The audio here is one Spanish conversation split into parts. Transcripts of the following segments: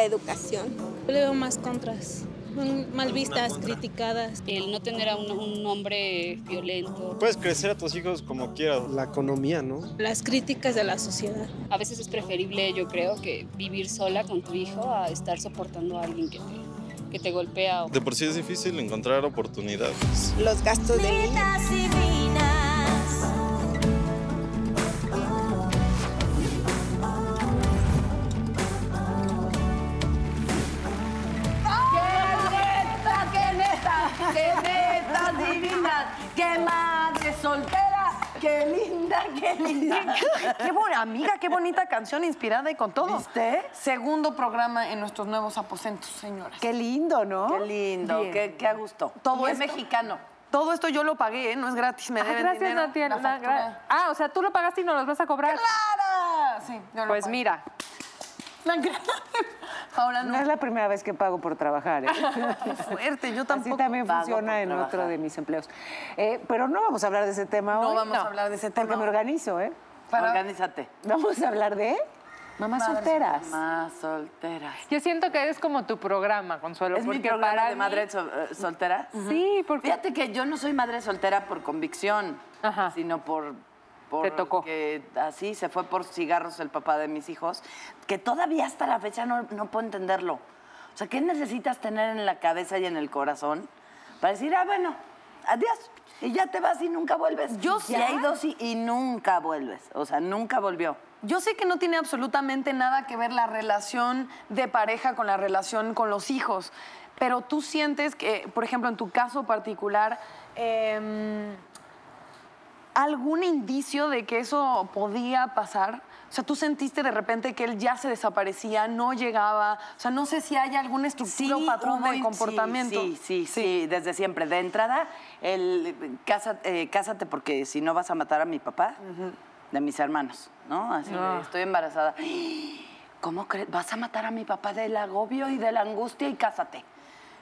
la educación. Yo le veo más contras. Son mal vistas, criticadas. El no tener a un, un hombre violento. Puedes crecer a tus hijos como quieras. La economía, ¿no? Las críticas de la sociedad. A veces es preferible, yo creo, que vivir sola con tu hijo a estar soportando a alguien que te, que te golpea. De por sí es difícil encontrar oportunidades. Los gastos de niños. Soltera! ¡Qué linda, qué linda! Qué buena amiga, qué bonita canción inspirada y con todo. ¿Viste? Segundo programa en nuestros nuevos aposentos, señoras. Qué lindo, ¿no? ¡Qué lindo! Bien. Qué, qué a gusto! Todo es mexicano. Todo esto yo lo pagué, ¿eh? no es gratis, me Ah, deben gracias, dinero, Natalia. la la- factura. gra- Ah, o sea, tú lo pagaste y nos los vas a cobrar. ¡Clara! Sí, yo lo Pues pagué. mira, Ahora No no. es la primera vez que pago por trabajar. ¿eh? Qué fuerte, yo Así tampoco. también pago funciona por en otro de mis empleos. Eh, pero no vamos a hablar de ese tema No hoy. vamos a hablar de ese tema. Porque me organizo, ¿eh? Para- Organízate. Vamos a hablar de mamás Madres solteras. Más solteras. yo siento que es como tu programa, Consuelo. ¿Es mi porque programa para de mí- madre sol- eh, soltera? Sí, porque... Fíjate que yo no soy madre soltera por convicción, Ajá. sino por... por Te tocó. Que así se fue por cigarros el papá de mis hijos, que todavía hasta la fecha no, no puedo entenderlo. O sea, ¿qué necesitas tener en la cabeza y en el corazón para decir, ah, bueno, adiós? Y ya te vas y nunca vuelves. Yo y hay dos y, y nunca vuelves. O sea, nunca volvió. Yo sé que no tiene absolutamente nada que ver la relación de pareja con la relación con los hijos, pero tú sientes que, por ejemplo, en tu caso particular, em, algún indicio de que eso podía pasar. O sea, tú sentiste de repente que él ya se desaparecía, no llegaba. O sea, no sé si hay alguna estructura o patrón de comportamiento. Sí, sí, sí, sí, desde siempre. De entrada, el cásate, eh, cásate porque si no vas a matar a mi papá, de mis hermanos, ¿no? Así, de, Ah. estoy embarazada. ¿Cómo crees? ¿Vas a matar a mi papá del agobio y de la angustia y cásate?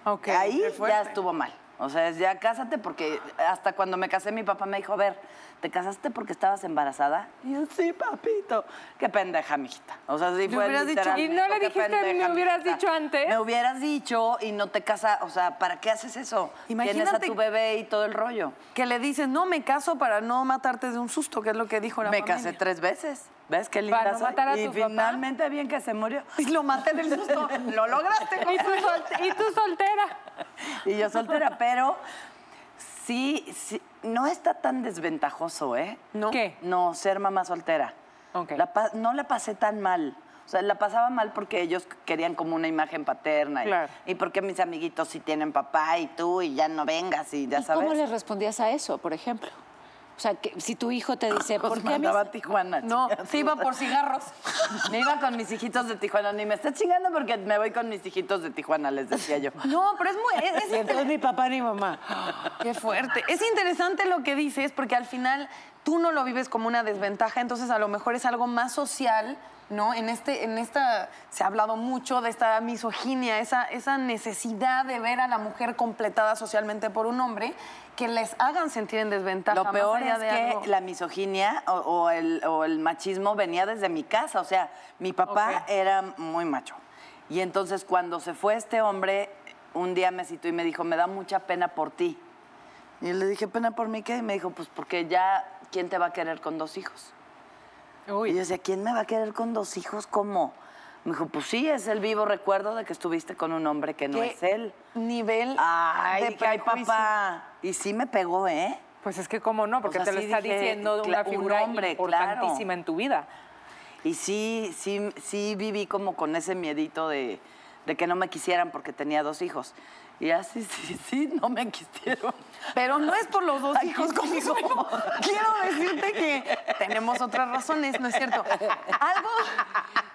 Ok, Ahí ya estuvo mal. O sea, es ya cásate porque hasta cuando me casé mi papá me dijo, a ver, ¿te casaste porque estabas embarazada? Y yo, sí, papito. Qué pendeja, mijita. O sea, sí fue hubieras dicho, ¿y no le qué dijiste, me pendeja, hubieras mijita? dicho antes? Me hubieras dicho y no te casas, o sea, ¿para qué haces eso? Tienes a Imagínate- tu bebé y todo el rollo. Que le dices, no, me caso para no matarte de un susto, que es lo que dijo la me familia. casé tres veces. ¿Ves qué linda Para no soy? matar a Y tu papá. finalmente bien que se murió. Y lo maté del susto. lo lograste. ¿Y tú, sol- y tú soltera? y yo soltera, pero sí, sí, no está tan desventajoso, ¿eh? ¿No? ¿Qué? No, ser mamá soltera. Ok. La pa- no la pasé tan mal. O sea, la pasaba mal porque ellos querían como una imagen paterna. y- Claro. Y, porque mis amiguitos sí tienen papá y tú y ya no vengas y ya ¿Y sabes. cómo le respondías a eso, por ejemplo? O sea, que si tu hijo te dice, Los ¿por qué a mí mandaba a Tijuana. No, iba por cigarros. Me iba con mis hijitos de Tijuana. Ni me estés chingando porque me voy con mis hijitos de Tijuana, les decía yo. No, pero es muy... es- entonces ni papá ni mamá. Qué fuerte. Es interesante lo que dices porque al final tú no lo vives como una desventaja, entonces a lo mejor es algo más social, ¿no? En, este, en esta se ha hablado mucho de esta misoginia, esa, esa necesidad de ver a la mujer completada socialmente por un hombre que les hagan sentir en desventaja. Lo peor es que algo- la misoginia o, o el, o el machismo venía desde mi casa. O sea, mi papá era muy macho. Y entonces cuando se fue este hombre, un día me citó y me dijo, me da mucha pena por ti. Y le dije, ¿pena por mí qué? Y me dijo, pues porque ya, ¿quién te va a querer con dos hijos? Y yo decía, ¿quién me va a querer con dos hijos? ¿Cómo? Me dijo, pues sí, es el vivo recuerdo de que estuviste con un hombre que no ¿Qué es él. nivel Ay, de dije, ay, prejuicio. papá. Y sí me pegó, ¿eh? Pues es que cómo no, porque O sea, te lo sí está dije, diciendo una un figura hombre, importantísima claro. en tu vida. Y sí, sí, sí viví como con ese miedito de, de que no me quisieran porque tenía dos hijos. Y así, sí, sí, no me quisieron. Pero no es por los dos hijos conmigo. Consuelo. Quiero decirte que tenemos otras razones, ¿no es cierto? Algo,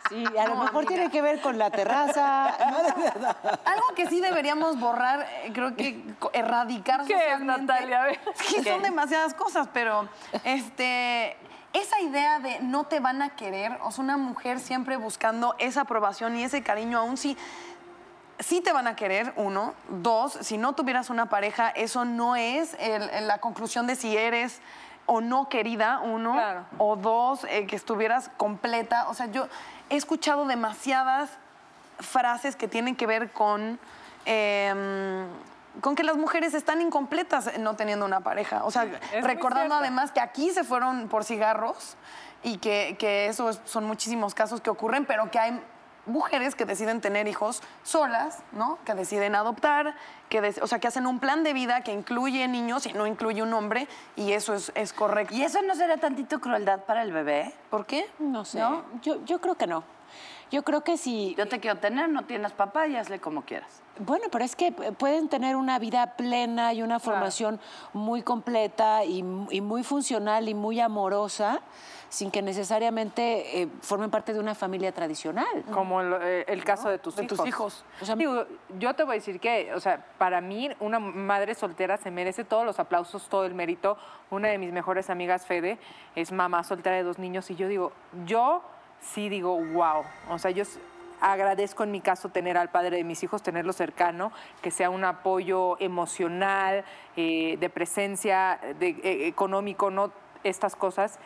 Sí, a lo No, mejor amiga. tiene que ver con la terraza. algo que sí deberíamos borrar, eh, creo que erradicar ¿Qué es. Natalia? A ver. Es que son demasiadas cosas, pero este esa idea de no te van a querer, o sea, una mujer siempre buscando esa aprobación y ese cariño, aún si sí te van a querer, uno. Dos, si no tuvieras una pareja, eso no es el- el- la conclusión de si eres o no querida, uno. Claro. O dos, eh, que estuvieras completa. O sea, yo he escuchado demasiadas frases que tienen que ver con... em, con que las mujeres están incompletas no teniendo una pareja. O sea, recordando además que aquí se fueron por cigarros y que, que eso es- son muchísimos casos que ocurren, pero que hay mujeres que deciden tener hijos solas, ¿no? Que deciden adoptar, que o sea, que hacen un plan de vida que incluye niños y no incluye un hombre y eso es, es correcto. ¿Y eso no será tantito crueldad para el bebé? ¿Por qué? No sé. ¿No? Yo, yo creo que no. Yo creo que si. Yo te quiero tener, no tienes papá y hazle como quieras. Bueno, pero es que pueden tener una vida plena y una formación muy completa y, y muy funcional y muy amorosa sin que necesariamente eh, formen parte de una familia tradicional. Como lo- eh, el caso de tus De hijos. tus hijos. O sea, Digo, yo te voy a decir que, o sea, para mí una madre soltera se merece todos los aplausos, todo el mérito. Una de mis mejores amigas, Fede, es mamá soltera de dos niños y yo digo, yo sí digo, wow. O sea, yo agradezco en mi caso tener al padre de mis hijos, tenerlo cercano, que sea un apoyo emocional, eh, de presencia, de, eh, económico, no estas cosas.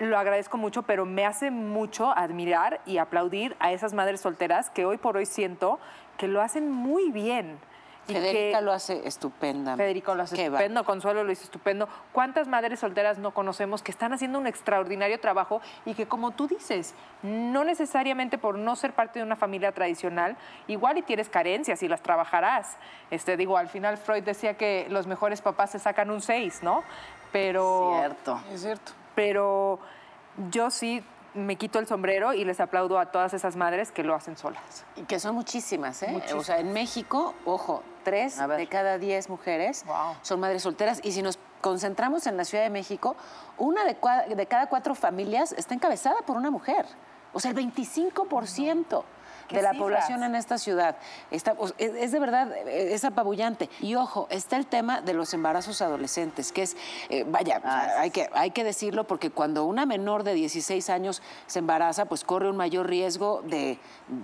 Lo agradezco mucho, pero me hace mucho admirar y aplaudir a esas madres solteras que hoy por hoy siento que lo hacen muy bien. Federica que- lo hace estupenda. Federico lo hace Qué va- estupendo, Consuelo lo hizo estupendo. ¿Cuántas madres solteras no conocemos que están haciendo un extraordinario trabajo y que, como tú dices, no necesariamente por no ser parte de una familia tradicional, igual y tienes carencias y las trabajarás? Este, digo, al final Freud decía que los mejores papás se sacan un 6, ¿no? Pero Cierto. Es cierto. Pero yo sí me quito el sombrero y les aplaudo a todas esas madres que lo hacen solas. Y que son muchísimas, ¿eh? O sea, en México, ojo, tres de cada diez mujeres son madres solteras. Y si nos concentramos en la Ciudad de México, una de, de cada cuatro familias está encabezada por una mujer. O sea, el 25% ¿Qué de la cifras? población en esta ciudad. Está, es, es de verdad, es apabullante. Y ojo, está el tema de los embarazos adolescentes, que es, eh, vaya, Ah, hay, que, hay que decirlo porque cuando una menor de 16 años se embaraza, pues corre un mayor riesgo de,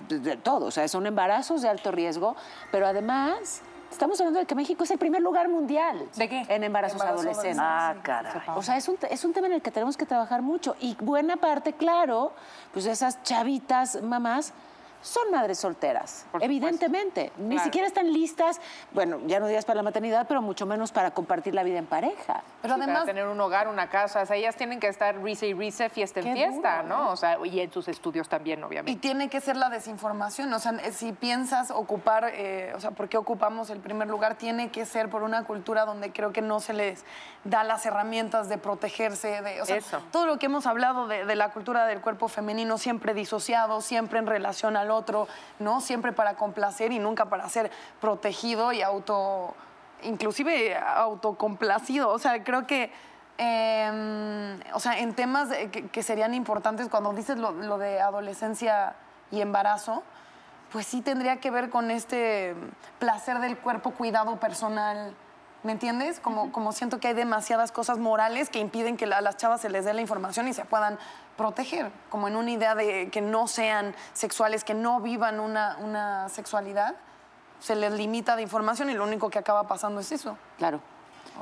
de- de todo. O sea, son embarazos de alto riesgo, pero además... Estamos hablando de que México es el primer lugar mundial ¿De qué? en embarazos Embarazo adolescentes. Ah, caray. O sea, es un, es un tema en el que tenemos que trabajar mucho. Y buena parte, claro, pues esas chavitas mamás son madres solteras, Por supuesto. evidentemente. Ni Claro. siquiera están listas, bueno, ya no digas para la maternidad, pero mucho menos para compartir la vida en pareja. Pero Sí, además, para tener un hogar, una casa, o sea, ellas tienen que estar risa y risa, fiesta en fiesta, duro, ¿no? O sea, y en sus estudios también, Y obviamente. tiene que ser la desinformación. O sea, si piensas ocupar, eh, o sea, ¿por qué ocupamos el primer lugar? Tiene que ser por una cultura donde creo que no se les da las herramientas de protegerse. De, o sea, Eso. todo lo que hemos hablado de, de la cultura del cuerpo femenino, siempre disociado, siempre en relación al otro, ¿no? Siempre para complacer y nunca para ser protegido y auto, inclusive autocomplacido. O sea, creo que eh, o sea, en temas que, que serían importantes, cuando dices lo, lo de adolescencia y embarazo, pues sí tendría que ver con este placer del cuerpo, cuidado personal. ¿Me entiendes? Como, como siento que hay demasiadas cosas morales que impiden que a las chavas se les dé la información y se puedan proteger, como en una idea de que no sean sexuales, que no vivan una, una sexualidad. Se les limita de información y lo único que acaba pasando es eso. Claro.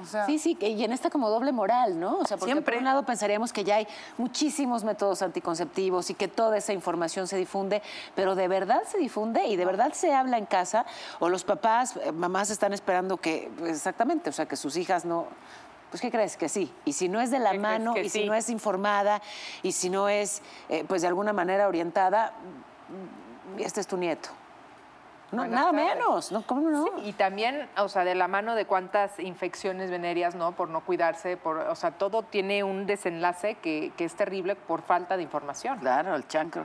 O sea, Sí, sí, y en esta como doble moral, ¿no? O sea, porque Siempre. por un lado pensaríamos que ya hay muchísimos métodos anticonceptivos y que toda esa información se difunde, pero de verdad se difunde y de verdad se habla en casa, o los papás, eh, mamás están esperando que, exactamente, o sea, que sus hijas no... Pues, ¿qué crees? Que sí. Y si no es de la ¿Qué crees mano, y si sí? no es informada, y si no es, eh, pues, de alguna manera orientada, mm, este es tu nieto. No, Buenas nada tardes. menos, ¿no? ¿Cómo no? Sí, y también, o sea, de la mano de cuántas infecciones venéreas, ¿no? Por no cuidarse, por, o sea, todo tiene un desenlace que, que es terrible por falta de información. Claro, el chancro.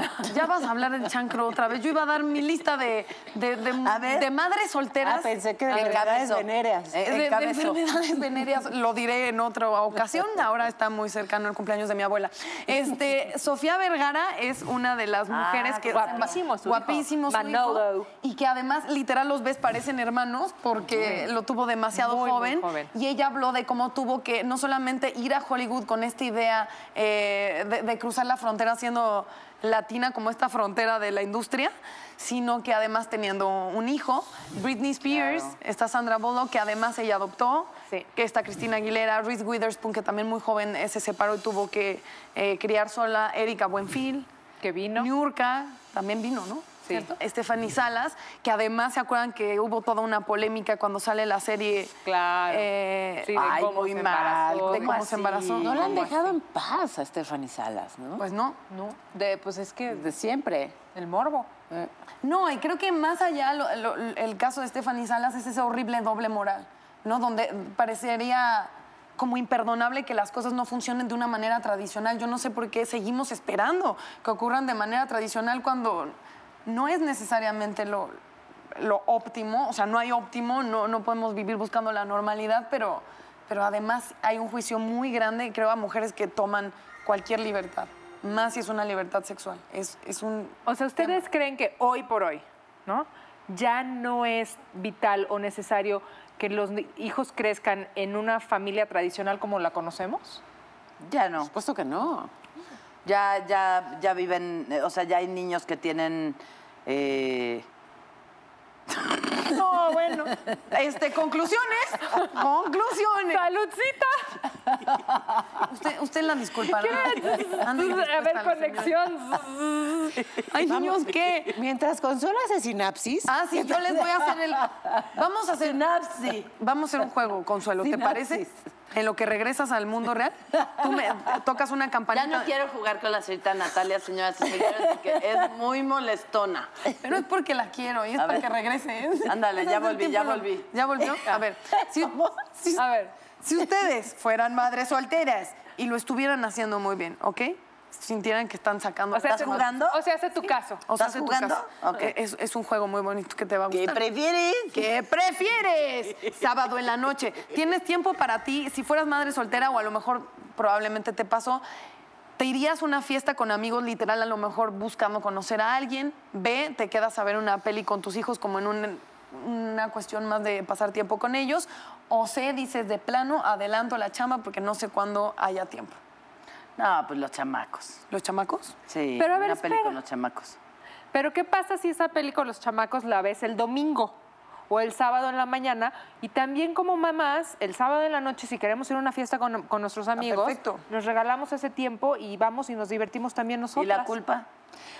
Ya vas a hablar del chancro otra vez. Yo iba a dar mi lista de, de, madres solteras. Ah, pensé que de enfermedades venéreas. Eh, de, enfermedades venéreas, lo diré en otra ocasión. Ahora está muy cercano el cumpleaños de mi abuela. Este, Sofía Vergara es una de las Ah, mujeres que guapísimo su hijo. guapísimo su hijo, y que además literal los ves parecen hermanos porque lo tuvo demasiado Muy, muy joven, y ella habló de cómo tuvo que no solamente ir a Hollywood con esta idea eh, de, de cruzar la frontera siendo latina como esta frontera de la industria, sino que además teniendo un hijo, Britney Spears, está Sandra Bullock, que además ella adoptó, Sí. que está Cristina Aguilera, Reese Witherspoon, que también muy joven eh, se separó y tuvo que eh, criar sola, Erika Buenfil, Que vino. Niurka, también vino, ¿no? ¿Cierto? Stephanie Salas, que además se acuerdan que hubo toda una polémica cuando sale la serie. Claro. eh, Sí, de Ay, cómo muy se mal, embarazó. de cómo ¿cómo se embarazó. No la han ¿Cómo dejado así? en paz a Stephanie Salas, ¿no? Pues no. No, de, pues es que de siempre. el morbo. Eh, No, y creo que más allá lo- lo- el caso de Stephanie Salas es ese horrible doble moral, ¿no? Donde parecería como imperdonable que las cosas no funcionen de una manera tradicional. Yo no sé por qué seguimos esperando que ocurran de manera tradicional cuando no es necesariamente lo, lo óptimo, o sea, no hay óptimo, no, no podemos vivir buscando la normalidad, pero, pero además hay un juicio muy grande, creo, a mujeres que toman cualquier libertad, más si es una libertad sexual. Es, es un O sea, ¿ustedes creen que hoy por hoy, ¿no? Ya no es vital o necesario que los hijos crezcan en una familia tradicional como la conocemos? Ya no. Por supuesto que no. Ya, ya, ya viven, eh, o sea, ya hay niños que tienen. eh, No, bueno. Este, conclusiones. Conclusiones. ¡Saludcita! Usted, usted la disculpará. Ande A dispuesta ver, conexión. Ay, niños, ¿qué? Mientras Consuelo hace sinapsis. Ah, sí, yo les voy a hacer el. Vamos a hacer. Sinapsis. Vamos a hacer un juego, Consuelo, ¿te Sinapsis. parece? En lo que regresas al mundo real, tú me tocas una Ya campanita. no quiero jugar con la señorita Natalia, señoras y señores, porque es muy molestona. Pero es porque la quiero y es A para ver. que regrese. ¿eh? Ándale, ya volví, ya volví. ¿Ya volvió? A ver. Si, si- A ver. si ustedes fueran madres solteras y lo estuvieran haciendo muy bien, ¿ok? Sintieran que están sacando. O sea, ¿Estás jugando? O sea, hace tu caso. O sea, ¿Estás hace tu jugando? caso. Eh, Es, es un juego muy bonito que te va a ¿Qué gustar. prefieres? ¿Qué prefieres? Sábado en la noche. ¿Tienes tiempo para ti? Si fueras madre soltera o a lo mejor probablemente te pasó, ¿te irías a una fiesta con amigos literal a lo mejor buscando conocer a alguien? B, te quedas a ver una peli con tus hijos como en un- una cuestión más de pasar tiempo con ellos. O C, dices de plano, adelanto la chamba porque no sé cuándo haya tiempo. No, pues los chamacos. ¿Los chamacos? Sí, Pero a ver, una peli con los chamacos. Pero ¿qué pasa si esa peli con los chamacos la ves el domingo o el sábado en la mañana? Y también como mamás, el sábado en la noche, si queremos ir a una fiesta con, con nuestros amigos, perfecto. nos regalamos ese tiempo y vamos y nos divertimos también nosotros. ¿Y la culpa?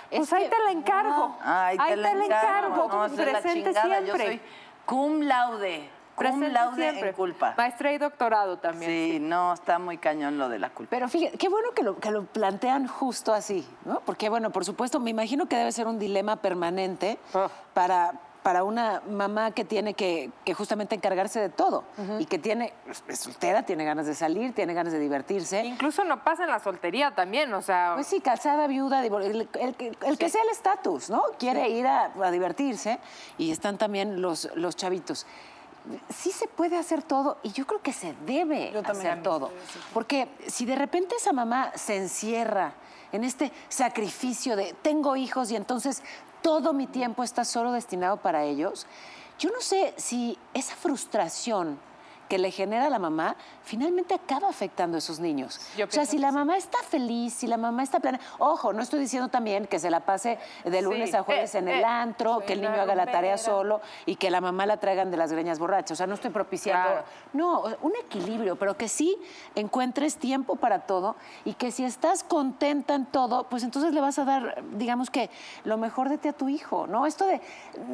Pues ahí te la encargo. Ay, ahí te la encargo. No, esa es la Presente. Yo siempre. soy cum laude. Presente laude siempre. en culpa. Maestra y doctorado también. Sí, no, está muy cañón lo de la culpa. Pero fíjate, qué bueno que lo, que lo plantean justo así, ¿no? Porque, bueno, por supuesto, me imagino que debe ser un dilema permanente Ah. para, para una mamá que tiene que, que justamente encargarse de todo y que tiene, es soltera, tiene ganas de salir, tiene ganas de divertirse. Incluso no pasa en la soltería también, o sea... Pues sí, casada, viuda, el, el que sea el estatus, ¿no? Quiere ir a, a divertirse y están también los, los chavitos. Sí se puede hacer todo y yo creo que se debe hacer todo. Porque si de repente esa mamá se encierra en este sacrificio de tengo hijos y entonces todo mi tiempo está solo destinado para ellos, yo no sé si esa frustración que le genera a la mamá finalmente acaba afectando a esos niños. Yo o sea, si la sí. mamá está feliz, si la mamá está plana. Ojo, no estoy diciendo también que se la pase de lunes Sí. a jueves Eh, en el eh, antro, que el niño haga la tarea solo y que la mamá la traigan de las greñas borrachas. O sea, no estoy propiciando. Claro. No, un equilibrio, pero que sí encuentres tiempo para todo y que si estás contenta en todo, pues entonces le vas a dar, digamos que, lo mejor de ti a tu hijo, ¿no? Esto de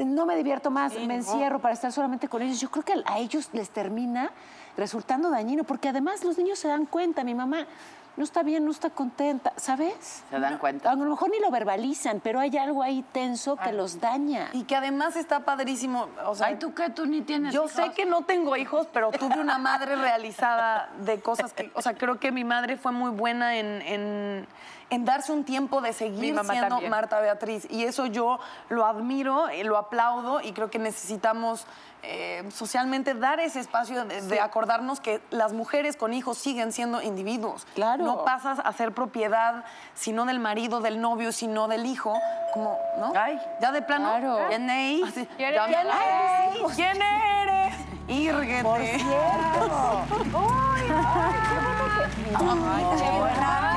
no me divierto más, me encierro para estar solamente con ellos, yo creo que a ellos les termina resultando dañino, porque además los niños se dan cuenta, mi mamá no está bien, no está contenta, ¿sabes? ¿Se dan cuenta? A lo mejor ni lo verbalizan, pero hay algo ahí tenso que los daña. Y que además está padrísimo. O sea, Ay, ¿tú qué? ¿Tú ni tienes Yo hijos? sé que no tengo hijos, pero tuve una madre realizada de cosas que, o sea, creo que mi madre fue muy buena en, en- en darse un tiempo de seguir siendo también. Marta Beatriz. Y eso yo lo admiro, y lo aplaudo y creo que necesitamos eh, socialmente dar ese espacio de, de acordarnos que las mujeres con hijos siguen siendo individuos. Claro. No pasas a ser propiedad, sino del marido, del novio, sino del hijo, como, ¿no? Ay. ya de plano. Claro. ¿Quién? Así, ¿Quién ya eres? Ay, ¿Quién eres? Írguete. Por cierto. Ay, qué bueno que- Ay, qué buena.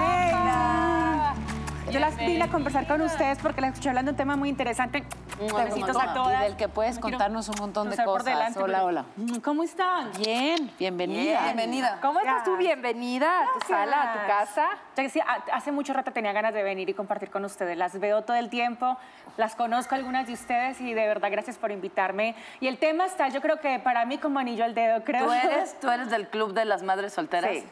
Yo las vine a conversar con ustedes porque las escuché hablando de un tema muy interesante. Besitos a todas. Y del que puedes contarnos un montón de cosas. delante, hola, hola. ¿Cómo están? Bien, bienvenida. Bienvenida. ¿Cómo estás tú? Bienvenida a tu sala, a tu casa. Ya que sí, ha- hace mucho rato tenía ganas de venir y compartir con ustedes. Las veo todo el tiempo, las conozco algunas de ustedes y de verdad gracias por invitarme. Y el tema está, yo creo que para mí como anillo al dedo, creo. ¿Tú eres, ¿Tú eres del club de las madres solteras? Sí.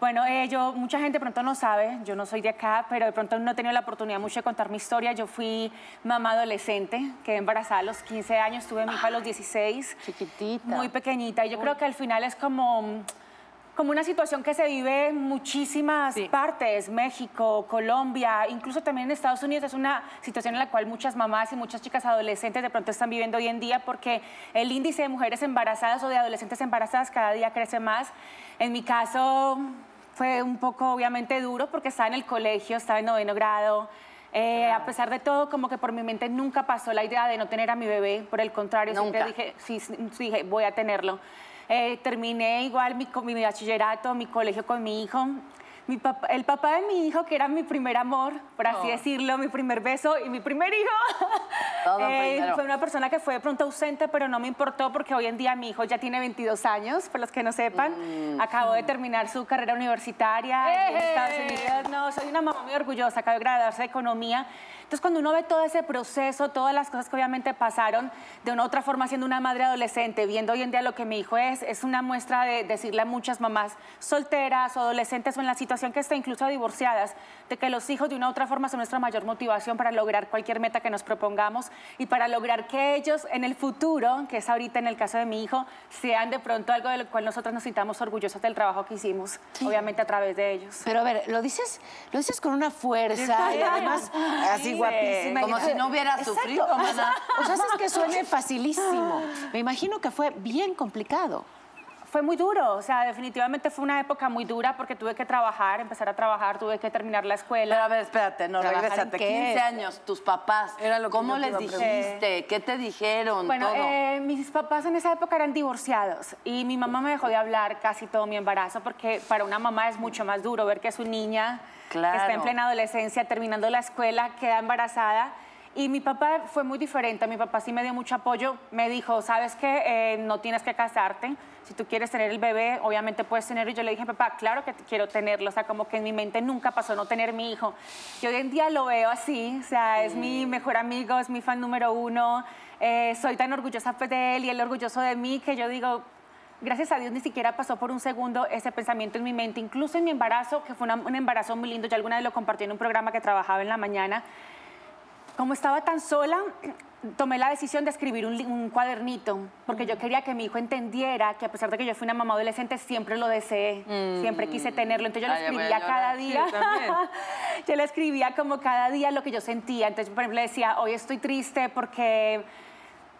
Bueno, eh, yo, mucha gente de pronto no sabe, yo no soy de acá, pero de pronto no he tenido la oportunidad mucho de contar mi historia. Yo fui mamá adolescente, quedé embarazada a los 15 años, tuve mi hija a los 16. Chiquitita. Muy pequeñita. Y yo creo que al final es como, como una situación que se vive en muchísimas Sí. partes, México, Colombia, incluso también en Estados Unidos. Es una situación en la cual muchas mamás y muchas chicas adolescentes de pronto están viviendo hoy en día porque el índice de mujeres embarazadas o de adolescentes embarazadas cada día crece más. En mi caso fue un poco obviamente duro porque estaba en el colegio, estaba en noveno grado. Eh, A pesar de todo, como que por mi mente nunca pasó la idea de no tener a mi bebé. Por el contrario, siempre Nunca. dije, sí, sí, dije, voy a tenerlo. Eh, terminé igual mi, bachillerato, mi colegio con mi hijo. Mi papá, el papá de mi hijo, que era mi primer amor, por así decirlo, mi primer beso y mi primer hijo, Todo eh, fue una persona que fue de pronto ausente, pero no me importó porque hoy en día mi hijo ya tiene 22 años, para los que no sepan. Mm. Acabó de terminar su carrera universitaria en Estados Unidos. No, soy una mamá muy orgullosa, acabo de graduarse de economía. Entonces, cuando uno ve todo ese proceso, todas las cosas que obviamente pasaron, de una u otra forma siendo una madre adolescente, viendo hoy en día lo que mi hijo es, es una muestra de decirle a muchas mamás solteras o adolescentes o en la situación que está, incluso divorciadas, de que los hijos de una u otra forma son nuestra mayor motivación para lograr cualquier meta que nos propongamos y para lograr que ellos en el futuro, que es ahorita en el caso de mi hijo, sean de pronto algo de lo cual nosotros nos sintamos orgullosos del trabajo que hicimos, obviamente a través de ellos. Pero a ver, lo dices, lo dices con una fuerza y además así Sí, guapísima. Como si no hubiera Exacto, sufrido, o sea, mana. O sea, es que suene facilísimo. Me imagino que fue bien complicado. Fue muy duro, o sea, definitivamente fue una época muy dura porque tuve que trabajar, empezar a trabajar, tuve que terminar la escuela. Pero a ver, espérate, no, ¿Trabajar en regrésate. qué? 15 años, tus papás, Era lo que ¿cómo les dijiste? ¿Qué te dijeron? Bueno, todo. eh, mis papás en esa época eran divorciados y mi mamá me dejó de hablar casi todo mi embarazo porque para una mamá es mucho más duro ver que su niña que está en plena adolescencia, terminando la escuela, queda embarazada. Y mi papá fue muy diferente, mi papá sí me dio mucho apoyo, me dijo, sabes que no tienes que casarte, si tú quieres tener el bebé, obviamente puedes tenerlo. Y yo le dije, papá, claro que quiero tenerlo, o sea, como que en mi mente nunca pasó no tener mi hijo. Y hoy en día lo veo así, o sea, es mi mejor amigo, es mi fan número uno, eh, soy tan orgullosa pues, de él y él orgulloso de mí que yo digo, gracias a Dios ni siquiera pasó por un segundo ese pensamiento en mi mente, incluso en mi embarazo, que fue una- un embarazo muy lindo, yo alguna vez lo compartí en un programa que trabajaba en la mañana, como estaba tan sola, tomé la decisión de escribir un, cuadernito, porque yo quería que mi hijo entendiera que a pesar de que yo fui una mamá adolescente, siempre lo deseé, siempre quise tenerlo. Entonces yo Ay, le a escribía cada día. Sí, yo le escribía como cada día lo que yo sentía. Entonces, por ejemplo, le decía, hoy estoy triste porque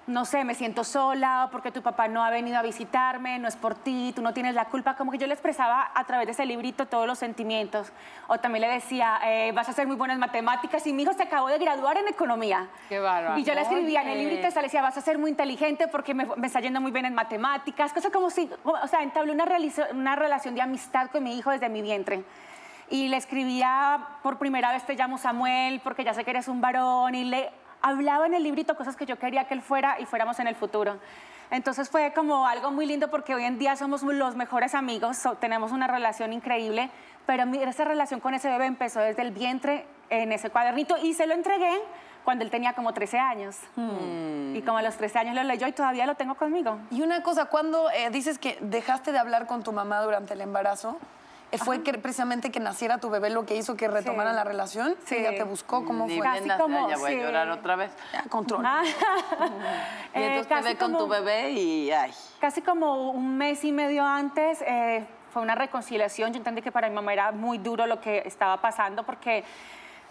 no sé, me siento sola, o porque tu papá no ha venido a visitarme, no es por ti, tú no tienes la culpa. Como que yo le expresaba a través de ese librito todos los sentimientos. O también le decía, eh, vas a hacer muy buenas matemáticas y mi hijo se acabó de graduar en economía. Qué bárbaro. Y yo le escribía en el librito, le decía, vas a ser muy inteligente porque me, me está yendo muy bien en matemáticas. Cosas como si, o sea, entablé una, una relación de amistad con mi hijo desde mi vientre. Y le escribía, por primera vez te llamo Samuel porque ya sé que eres un varón. Y le hablaba en el librito cosas que yo quería que él fuera y fuéramos en el futuro. Entonces fue como algo muy lindo porque hoy en día somos los mejores amigos, so- tenemos una relación increíble, pero mi- esa relación con ese bebé empezó desde el vientre en ese cuadernito y se lo entregué cuando él tenía como 13 años. Y como a los 13 años lo leyó y todavía lo tengo conmigo. Y una cosa, cuando eh, dices que dejaste de hablar con tu mamá durante el embarazo, ¿fue que precisamente que naciera tu bebé lo que hizo que retomaran Sí. la relación? Sí. ¿Ella te buscó? ¿Cómo Ni fue? Casi bien nací, como- ya voy sí. a llorar otra vez. Ya, control. Ah. Y Eh, entonces te casi ve con tu bebé y ay. Casi como un mes y medio antes eh, fue una reconciliación. Yo entendí que para mi mamá era muy duro lo que estaba pasando porque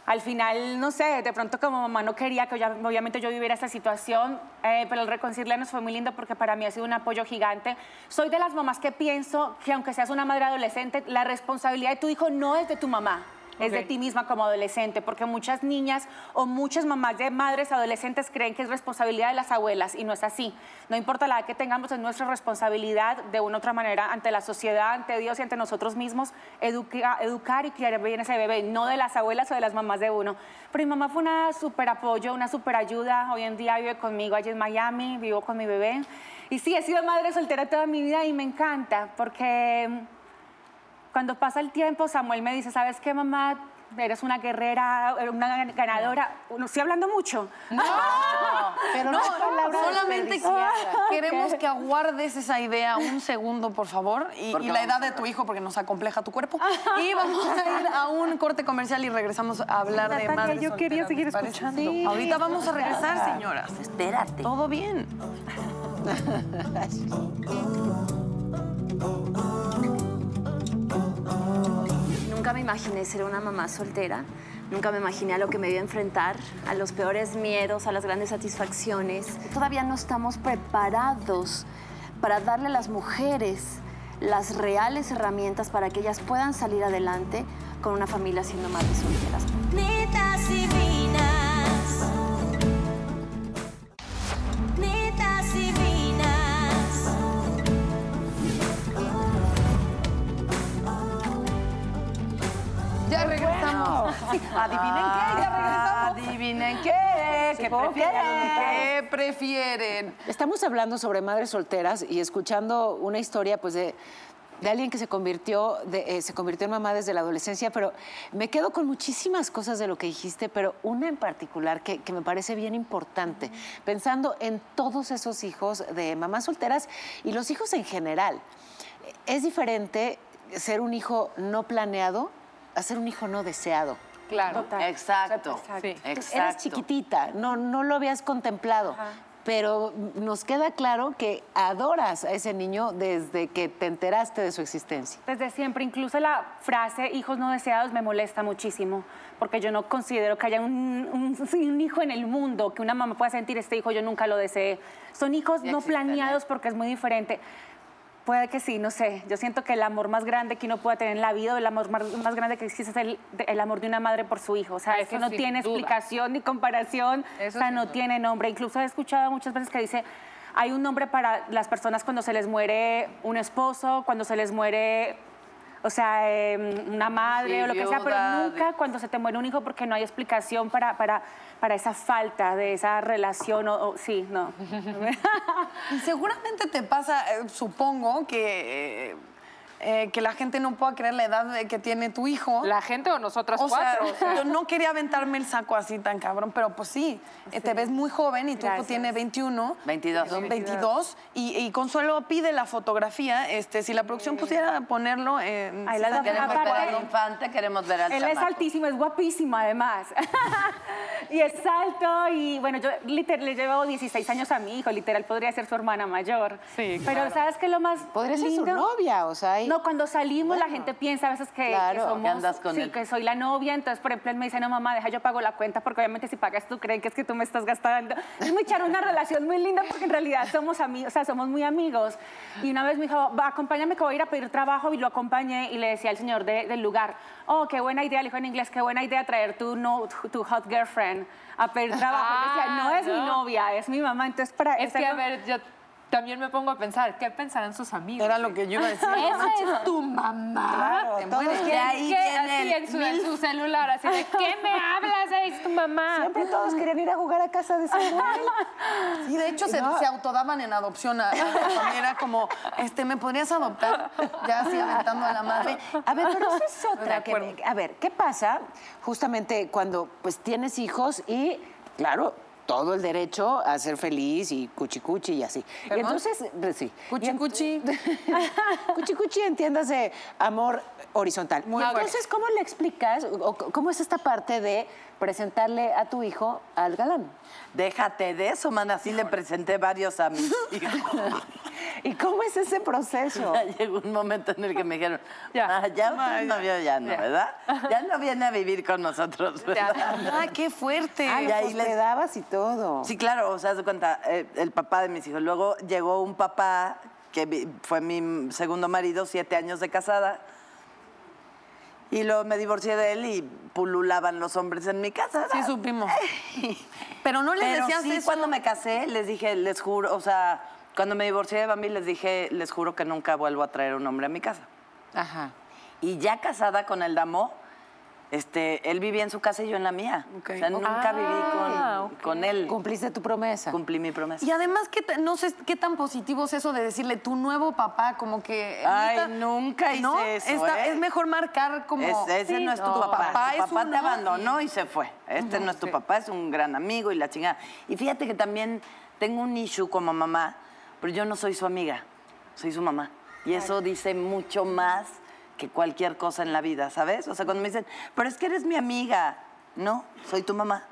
al final, no sé, de pronto como mamá no quería que obviamente yo viviera esta situación, eh, pero el reconciliarnos fue muy lindo porque para mí ha sido un apoyo gigante. Soy de las mamás que pienso que aunque seas una madre adolescente, la responsabilidad de tu hijo no es de tu mamá. Es de ti misma como adolescente, porque muchas niñas o muchas mamás de madres adolescentes creen que es responsabilidad de las abuelas y no es así. No importa la edad que tengamos, es nuestra responsabilidad de una u otra manera ante la sociedad, ante Dios y ante nosotros mismos, educa- educar y criar bien ese bebé, no de las abuelas o de las mamás de uno. Pero mi mamá fue una súper apoyo, una súper ayuda. Hoy en día vive conmigo allí en Miami, vivo con mi bebé. Y sí, he sido madre soltera toda mi vida y me encanta porque cuando pasa el tiempo, Samuel me dice, ¿sabes qué, mamá? Eres una guerrera, una ganadora. No estoy hablando mucho. Pero no, palabra solamente queremos que aguardes esa idea un segundo, por favor, y, la edad a de tu hijo, porque nos acompleja tu cuerpo. Y vamos a ir a un corte comercial y regresamos a hablar de Natalia, madres yo quería seguir escuchando. Sí. Ahorita vamos a regresar, señoras. Espérate. Todo bien. Me imaginé ser una mamá soltera. Nunca me imaginé a lo que me iba a enfrentar, a los peores miedos, a las grandes satisfacciones. Todavía no estamos preparados para darle a las mujeres las reales herramientas para que ellas puedan salir adelante con una familia siendo madres solteras. Adivinen qué, ya regresamos. Adivinen qué, qué prefieren. ¿Qué prefieren? Estamos hablando sobre madres solteras y escuchando una historia pues de, de alguien que se convirtió, de- eh, se convirtió en mamá desde la adolescencia, pero me quedo con muchísimas cosas de lo que dijiste, pero una en particular que, que me parece bien importante, pensando en todos esos hijos de mamás solteras y los hijos en general. Es diferente ser un hijo no planeado a ser un hijo no deseado. Claro. Exacto. Sí. Exacto. Eras chiquitita, no, no lo habías contemplado. Pero nos queda claro que adoras a ese niño desde que te enteraste de su existencia. Desde siempre, incluso la frase hijos no deseados me molesta muchísimo, porque yo no considero que haya un, un- un hijo en el mundo que una mamá pueda sentir este hijo, yo nunca lo deseé. Son hijos Ya no existen, ¿eh? planeados porque es muy diferente. Puede que sí, no sé. Yo siento que el amor más grande que uno pueda tener en la vida, o el amor más, grande que existe es el, el amor de una madre por su hijo. O sea, es Eso que no tiene duda. explicación ni comparación, Eso o sea, no duda. tiene nombre. Incluso he escuchado muchas veces que dice, hay un nombre para las personas cuando se les muere un esposo, cuando se les muere, o sea, eh, una madre Sí, o lo que sea, pero nunca cuando se te muere un hijo porque no hay explicación para, para, para esa falta de esa relación. O, o- sí, no. Y seguramente te pasa, eh, supongo, que, eh, que la gente no pueda creer la edad que tiene tu hijo. La gente o nosotras O sea, cuatro. o sea. yo no quería aventarme el saco así tan cabrón, pero pues sí, eh, te ves muy joven y tu hijo tiene 21. 22. Son 22. Y, y Consuelo pide la fotografía. Este, si la producción pusiera ponerlo en... Ahí la da- Queremos Aparte- ver al infante, queremos ver al Él es altísimo, es guapísimo además. y es alto y bueno, yo literal, le llevo 16 años a mi hijo, literal podría ser su hermana mayor. Sí, Pero ¿sabes qué lo más Podría ser su novia, o sea, hay- No, cuando salimos la gente piensa a veces que, Claro, que que somos, andas con sí, él. que soy la novia, entonces por ejemplo él me dice, no mamá, deja yo pago la cuenta porque obviamente si pagas tú creen que es que tú me estás gastando. Es muy echar una relación muy linda porque en realidad somos amigos, o sea, somos muy amigos. Y una vez me dijo, va, acompáñame que voy a ir a pedir trabajo y lo acompañé y le decía al señor de- del lugar, oh, qué buena idea, le dijo en inglés, qué buena idea traer tu, no, tu hot girlfriend a pedir trabajo. Le decía, no Ah, es mi no. novia, es mi mamá, entonces para... Es que, a ver, yo también me pongo a pensar, ¿qué pensarán sus amigos? Era lo que yo iba a decir. Esa es tu mamá. Claro, te todos quieren- ahí Así el en su, en mil- su celular, así de, ¿qué me hablas? Es tu mamá. Siempre todos querían ir a jugar a casa de Samuel. Sí, de hecho se, No. se autodaban en adopción. A, a- era como, este, ¿me podrías adoptar? Ya así aventando a la madre. A ver, pero esa es otra. que a ver, ¿qué pasa justamente cuando pues tienes hijos y, claro, todo el derecho a ser feliz y cuchi cuchi y así. Y entonces, sí. Cuchi, Y ent- cuchi. cuchi cuchi, entiéndase, amor horizontal. Muy entonces, ¿cómo le explicas o cómo es esta parte de presentarle a tu hijo al galán? Déjate de eso, man. Así le presenté varios a mis hijos. ¿Y cómo es ese proceso? Ya llegó un momento en el que me dijeron, Ya. ya, ya usted novio ya no, ¿verdad? Ya no viene a vivir con nosotros, ¿verdad? ¡Ay, qué fuerte! Ah, Y ahí les- hospedabas y todo. Sí, claro, o sea, de cuenta, eh, el papá de mis hijos. Luego llegó un papá que fue mi segundo marido, siete años de casada. Y luego me divorcié de él y pululaban los hombres en mi casa. Sí, supimos. Pero no les Pero decías sí, eso. cuando me casé, les dije, les juro, o sea, cuando me divorcié de Bambi, les dije, les juro que nunca vuelvo a traer un hombre a mi casa. Ajá. Y ya casada con el Damo, este, él vivía en su casa y yo en la mía. O sea, nunca Ah, viví con, con él. Cumpliste tu promesa. Cumplí mi promesa. Y además, ¿qué no sé qué tan positivo es eso de decirle tu nuevo papá, como que. Ay, nunca hice ¿no? eso, ¿eh? Es mejor marcar como. Es- ese Sí, no es tu no, papá. tu es papá te abandonó y- y... se fue. Este no es tu papá, es un gran amigo y la chingada. Y fíjate que también tengo un issue como mamá, pero yo no soy su amiga, soy su mamá. Y eso dice mucho más que cualquier cosa en la vida, ¿sabes? O sea, cuando me dicen, pero es que eres mi amiga. No, soy tu mamá.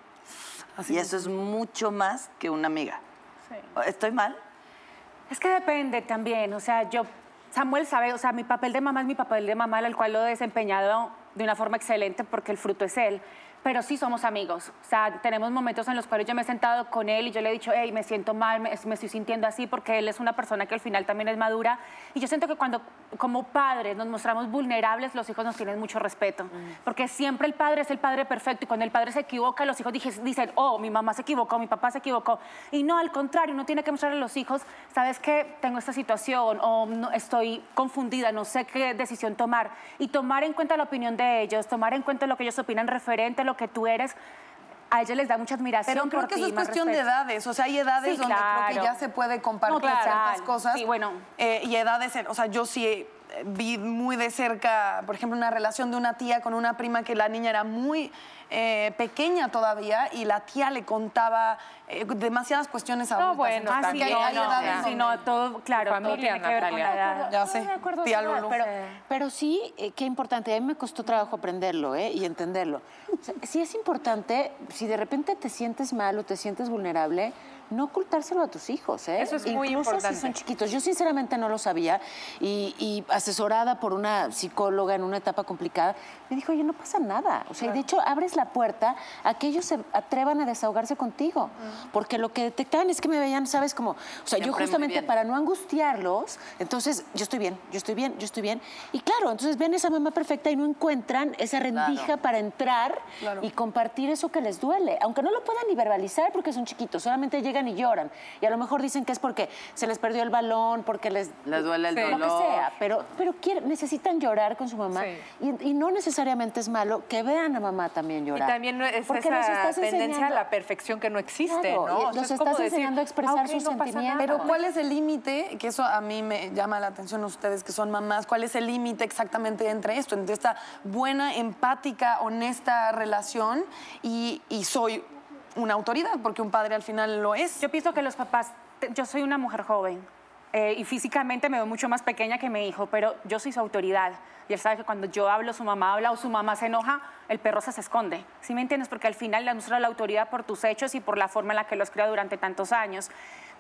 y eso es mucho más que una amiga. ¿Estoy mal? Es que depende también, o sea, yo, Samuel sabe, o sea, mi papel de mamá es mi papel de mamá, el cual lo he desempeñado de una forma excelente porque el fruto es él. Pero sí somos amigos, o sea, tenemos momentos en los cuales yo me he sentado con él y yo le he dicho, hey, me siento mal, me, me estoy sintiendo así, porque él es una persona que al final también es madura. Y yo siento que cuando, como padres, nos mostramos vulnerables, los hijos nos tienen mucho respeto. Porque siempre el padre es el padre perfecto y cuando el padre se equivoca, los hijos dicen, oh, mi mamá se equivocó, mi papá se equivocó. Y no, al contrario, uno tiene que mostrarle a los hijos, sabes que tengo esta situación o no, estoy confundida, no sé qué decisión tomar. Y tomar en cuenta la opinión de ellos, tomar en cuenta lo que ellos opinan referente a lo que tú eres. A ellos les da mucha admiración. Pero creo por que ti, eso es cuestión de edades. O sea, hay edades Sí, donde creo que ya se puede compartir No, claro. ciertas cosas. Sí, bueno. Eh, y edades, en- o sea, yo sí vi muy de cerca, por ejemplo, una relación de una tía con una prima que la niña era muy eh, pequeña todavía y la tía le contaba eh, demasiadas cuestiones adultas. bueno, Entonces, Ah, sí, que no, hay no, edades no, todo, claro, todo familia, tiene que ver con la Natalia. edad. Ya sé, tía Lulu. Pero, pero sí, eh, qué importante. A mí me costó trabajo aprenderlo ¿eh? y entenderlo. O sea, sí es importante, si de repente te sientes mal o te sientes vulnerable, no ocultárselo a tus hijos. ¿eh? Eso es muy Incluso importante. si son chiquitos. Yo sinceramente no lo sabía y, y asesorada por una psicóloga en una etapa complicada, me dijo, oye, no pasa nada. O sea, y de hecho abres la puerta a que ellos se atrevan a desahogarse contigo. Porque lo que detectaban es que me veían, ¿sabes? Como, o sea, yo Siempre muy justamente para no angustiarlos, entonces yo estoy bien, yo estoy bien, yo estoy bien. Y claro, entonces ven esa mamá perfecta y no encuentran esa rendija Claro. para entrar y compartir eso que les duele. Aunque no lo puedan ni verbalizar porque son chiquitos, solamente llegan y lloran. Y a lo mejor dicen que es porque se les perdió el balón, porque les... Les duele el Sí. Lo que dolor. sea, pero, pero quieren- necesitan llorar con su mamá. Sí. Y, y no necesariamente es malo que vean a mamá también Y llorar. también no es Porque esa estás tendencia a enseñando- la perfección que no existe, Claro, ¿no? y O sea, los es como estás decir, enseñando a expresar "Ah, ok, sus no sentimientos". nada". Pero ¿cuál es el límite? Que eso a mí me llama la atención a ustedes que son mamás. ¿Cuál es el límite exactamente entre esto? Entre esta buena, empática, honesta relación y, y soy una autoridad, porque un padre al final lo es. Yo pienso que los papás, yo soy una mujer joven eh, y físicamente me veo mucho más pequeña que mi hijo, pero yo soy su autoridad. Y él sabe que cuando yo hablo, su mamá habla o su mamá se enoja, el perro se, esconde. ¿Sí me entiendes? Porque al final le muestra la autoridad por tus hechos y por la forma en la que los criado durante tantos años.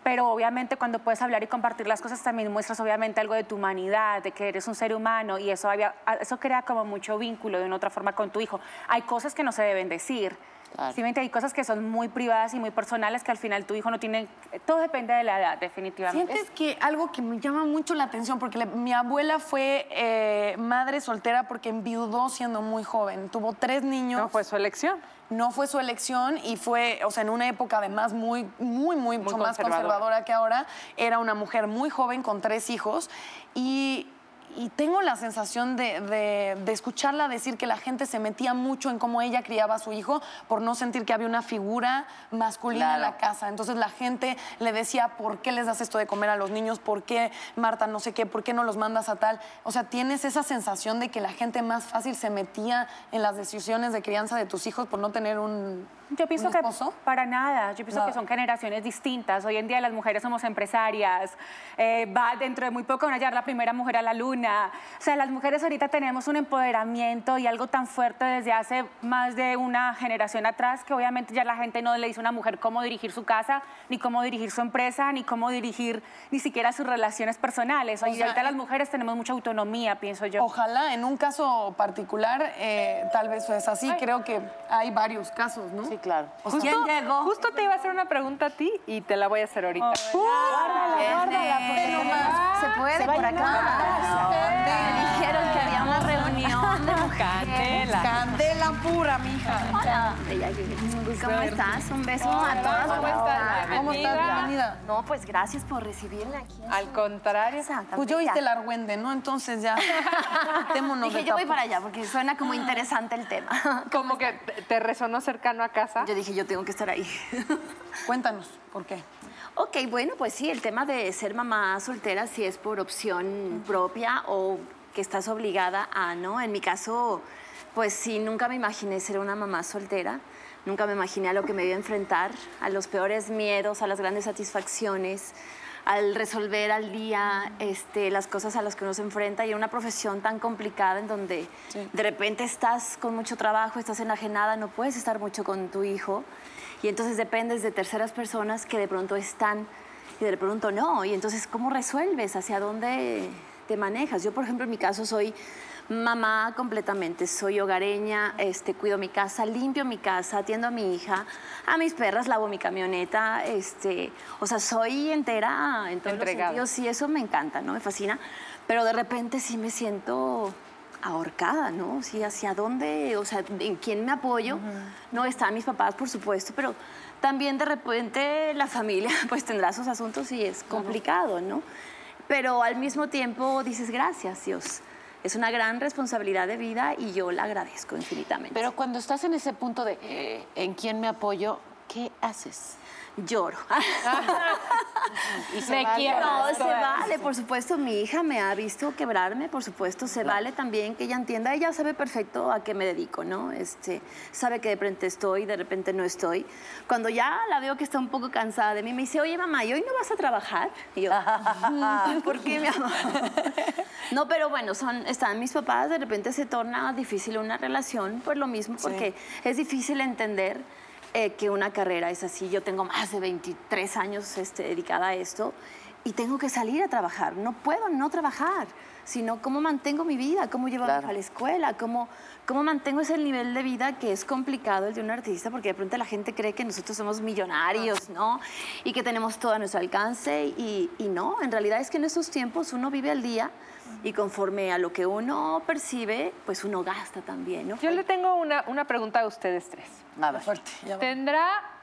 Pero obviamente cuando puedes hablar y compartir las cosas también muestras obviamente algo de tu humanidad, de que eres un ser humano y eso, había- eso crea como mucho vínculo de una otra forma con tu hijo. Hay cosas que no se deben decir. Claro. ¿Sí? Hay cosas que son muy privadas y muy personales que al final tu hijo no tiene... Todo depende de la edad, definitivamente. ¿Sientes que algo que me llama mucho la atención, porque le- mi abuela fue eh, madre soltera porque enviudó siendo muy joven, tuvo tres niños. No fue su elección. No fue su elección y fue, o sea, en una época además muy, muy, muy, mucho más conservadora. conservadora que ahora. Era una mujer muy joven con tres hijos y, y tengo la sensación de, de- de escucharla decir que la gente se metía mucho en cómo ella criaba a su hijo por no sentir que había una figura masculina en la casa. Entonces la gente le decía, ¿por qué les das esto de comer a los niños? ¿Por qué, Marta, no sé qué? ¿Por qué no los mandas a tal? O sea, tienes esa sensación de que la gente más fácil se metía en las decisiones de crianza de tus hijos por no tener un, Yo pienso que esposo. para nada, yo pienso que son generaciones distintas. Hoy en día las mujeres somos empresarias, eh, va dentro de muy poco van a llegar la primera mujer a la luna. O sea, las mujeres ahorita tenemos un empoderamiento y algo tan fuerte desde hace más de una generación atrás que obviamente ya la gente no le dice a una mujer cómo dirigir su casa, ni cómo dirigir su empresa, ni cómo dirigir ni siquiera sus relaciones personales. Hoy sea, ahorita las mujeres tenemos mucha autonomía, pienso yo. Ojalá, en un caso particular, eh, tal vez es así. Creo que hay varios casos, ¿no? Sí, claro. Justo, Justo te iba a hacer una pregunta a ti y te la voy a hacer ahorita. Guárdala, guárdala, porque se puede Se por a acá. Me dijeron que había una reunión de mujeres. Candela pura, mija. Hola, bella, ¿cómo estás? Un beso a todas. ¿cómo estás? ¿Cómo estás? Bienvenida. No, pues gracias por recibirme aquí. Al contrario. Pues yo oíste el argüende, ¿no? Entonces ya. Quitémonos Dije, de yo voy para allá porque suena como interesante el tema. Como que te- te resonó cercano a casa. Yo dije, yo tengo que estar ahí. Cuéntanos, ¿por qué? Ok, bueno, pues sí, el tema de ser mamá soltera si es por opción propia o que estás obligada a, ¿no? En mi caso, pues sí, nunca me imaginé ser una mamá soltera. Nunca me imaginé a lo que me iba a enfrentar, a los peores miedos, a las grandes satisfacciones, al resolver al día este, las cosas a las que uno se enfrenta y en una profesión tan complicada en donde de repente estás con mucho trabajo, estás enajenada, no puedes estar mucho con tu hijo y entonces dependes de terceras personas que de pronto están y de pronto no. Y entonces, ¿cómo resuelves? ¿Hacia dónde te manejas? Yo, por ejemplo, en mi caso soy mamá completamente, soy hogareña, este, cuido mi casa, limpio mi casa, atiendo a mi hija, a mis perras, lavo mi camioneta, este, o sea, soy entera en todos Entregada. los sentidos, sí, eso me encanta, ¿no? Me fascina, pero de repente sí me siento ahorcada, ¿no? Sí, hacia dónde, o sea, en quién me apoyo. No están mis papás, por supuesto, pero también de repente la familia pues tendrá sus asuntos y es complicado, ¿no? Pero al mismo tiempo dices gracias, Dios. Es una gran responsabilidad de vida y yo la agradezco infinitamente. Pero cuando estás en ese punto de eh, en quién me apoyo, ¿qué haces? Lloro. Y se Me vale. quiero. No, se vale, por supuesto, mi hija me ha visto quebrarme, por supuesto, se vale también que ella entienda, ella sabe perfecto a qué me dedico, ¿no? Este, sabe que de repente estoy, de repente no estoy. Cuando ya la veo que está un poco cansada de mí, me dice, oye mamá, ¿y hoy no vas a trabajar? Y yo, ¿por qué, mi amor? No, pero bueno, son, están mis papás, de repente se torna difícil una relación, por lo mismo, porque es difícil entender eh, que una carrera es así. Yo tengo más de 23 años este, dedicada a esto y tengo que salir a trabajar. No puedo no trabajar, sino cómo mantengo mi vida, cómo llevo Claro. a la escuela, cómo, cómo mantengo ese nivel de vida que es complicado el de un artista, porque de pronto la gente cree que nosotros somos millonarios, ¿no? Y que tenemos todo a nuestro alcance y, y no, en realidad es que en estos tiempos uno vive al día y conforme a lo que uno percibe, pues uno gasta también, ¿no? Yo le tengo una, una pregunta a ustedes tres. A ver. Fuerte. ya va. ¿Tendrá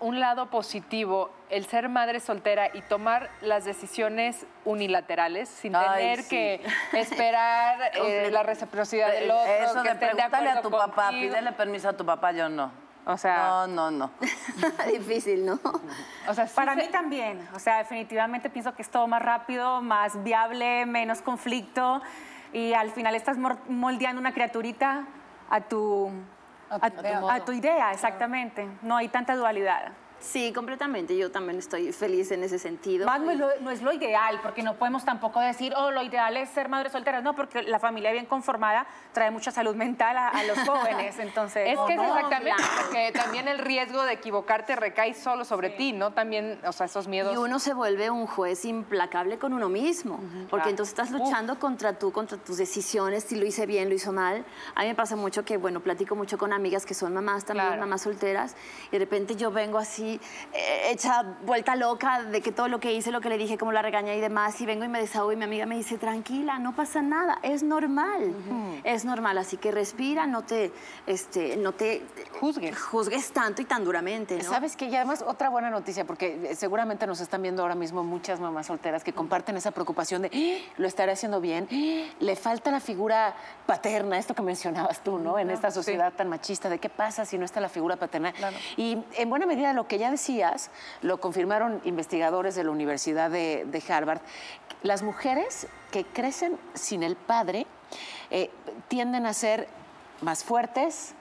un lado positivo el ser madre soltera y tomar las decisiones unilaterales sin Ay, tener sí. que esperar eh, la reciprocidad del otro? Eso que de preguntarle a tu papá, pídele permiso a tu papá, yo no. O sea, No, no, no. Difícil, ¿no? o sea sí Para se- mí también, o sea, definitivamente pienso que es todo más rápido, más viable, menos conflicto y al final estás moldeando una criaturita a tu, A tu idea. a tu idea, exactamente. No hay tanta dualidad. Sí, completamente. Yo también estoy feliz en ese sentido. Más no es, lo, no es lo ideal, porque no podemos tampoco decir, oh, lo ideal es ser madre soltera. No, porque la familia bien conformada trae mucha salud mental a, a los jóvenes. Entonces, Es que es no, exactamente, claro. porque también el riesgo de equivocarte recae solo sobre ti, ¿no? También, o sea, esos miedos. Y uno se vuelve un juez implacable con uno mismo, porque Claro. entonces estás luchando contra tú, contra tus decisiones, si lo hice bien, lo hizo mal. A mí me pasa mucho que, bueno, platico mucho con amigas que son mamás también, Claro. mamás solteras, y de repente yo vengo así, eh, hecha vuelta loca de que todo lo que hice, lo que le dije, cómo la regañé y demás, y vengo y me desahogo y mi amiga me dice, tranquila, no pasa nada, es normal, es normal, así que respira, no te, este, no te Juzgues. juzgues tanto y tan duramente, ¿no? ¿Sabes qué? Y además, otra buena noticia, porque eh, seguramente nos están viendo ahora mismo muchas mamás solteras que comparten esa preocupación de "Ah, lo estaré haciendo bien, ¡Ah! le falta la figura paterna, esto que mencionabas tú, ¿no? En esta sociedad tan machista, de qué pasa si no está la figura paterna. Y en buena medida lo que ya decías, lo confirmaron investigadores de la Universidad de, Harvard, las mujeres que crecen sin el padre eh, tienden a ser más fuertes,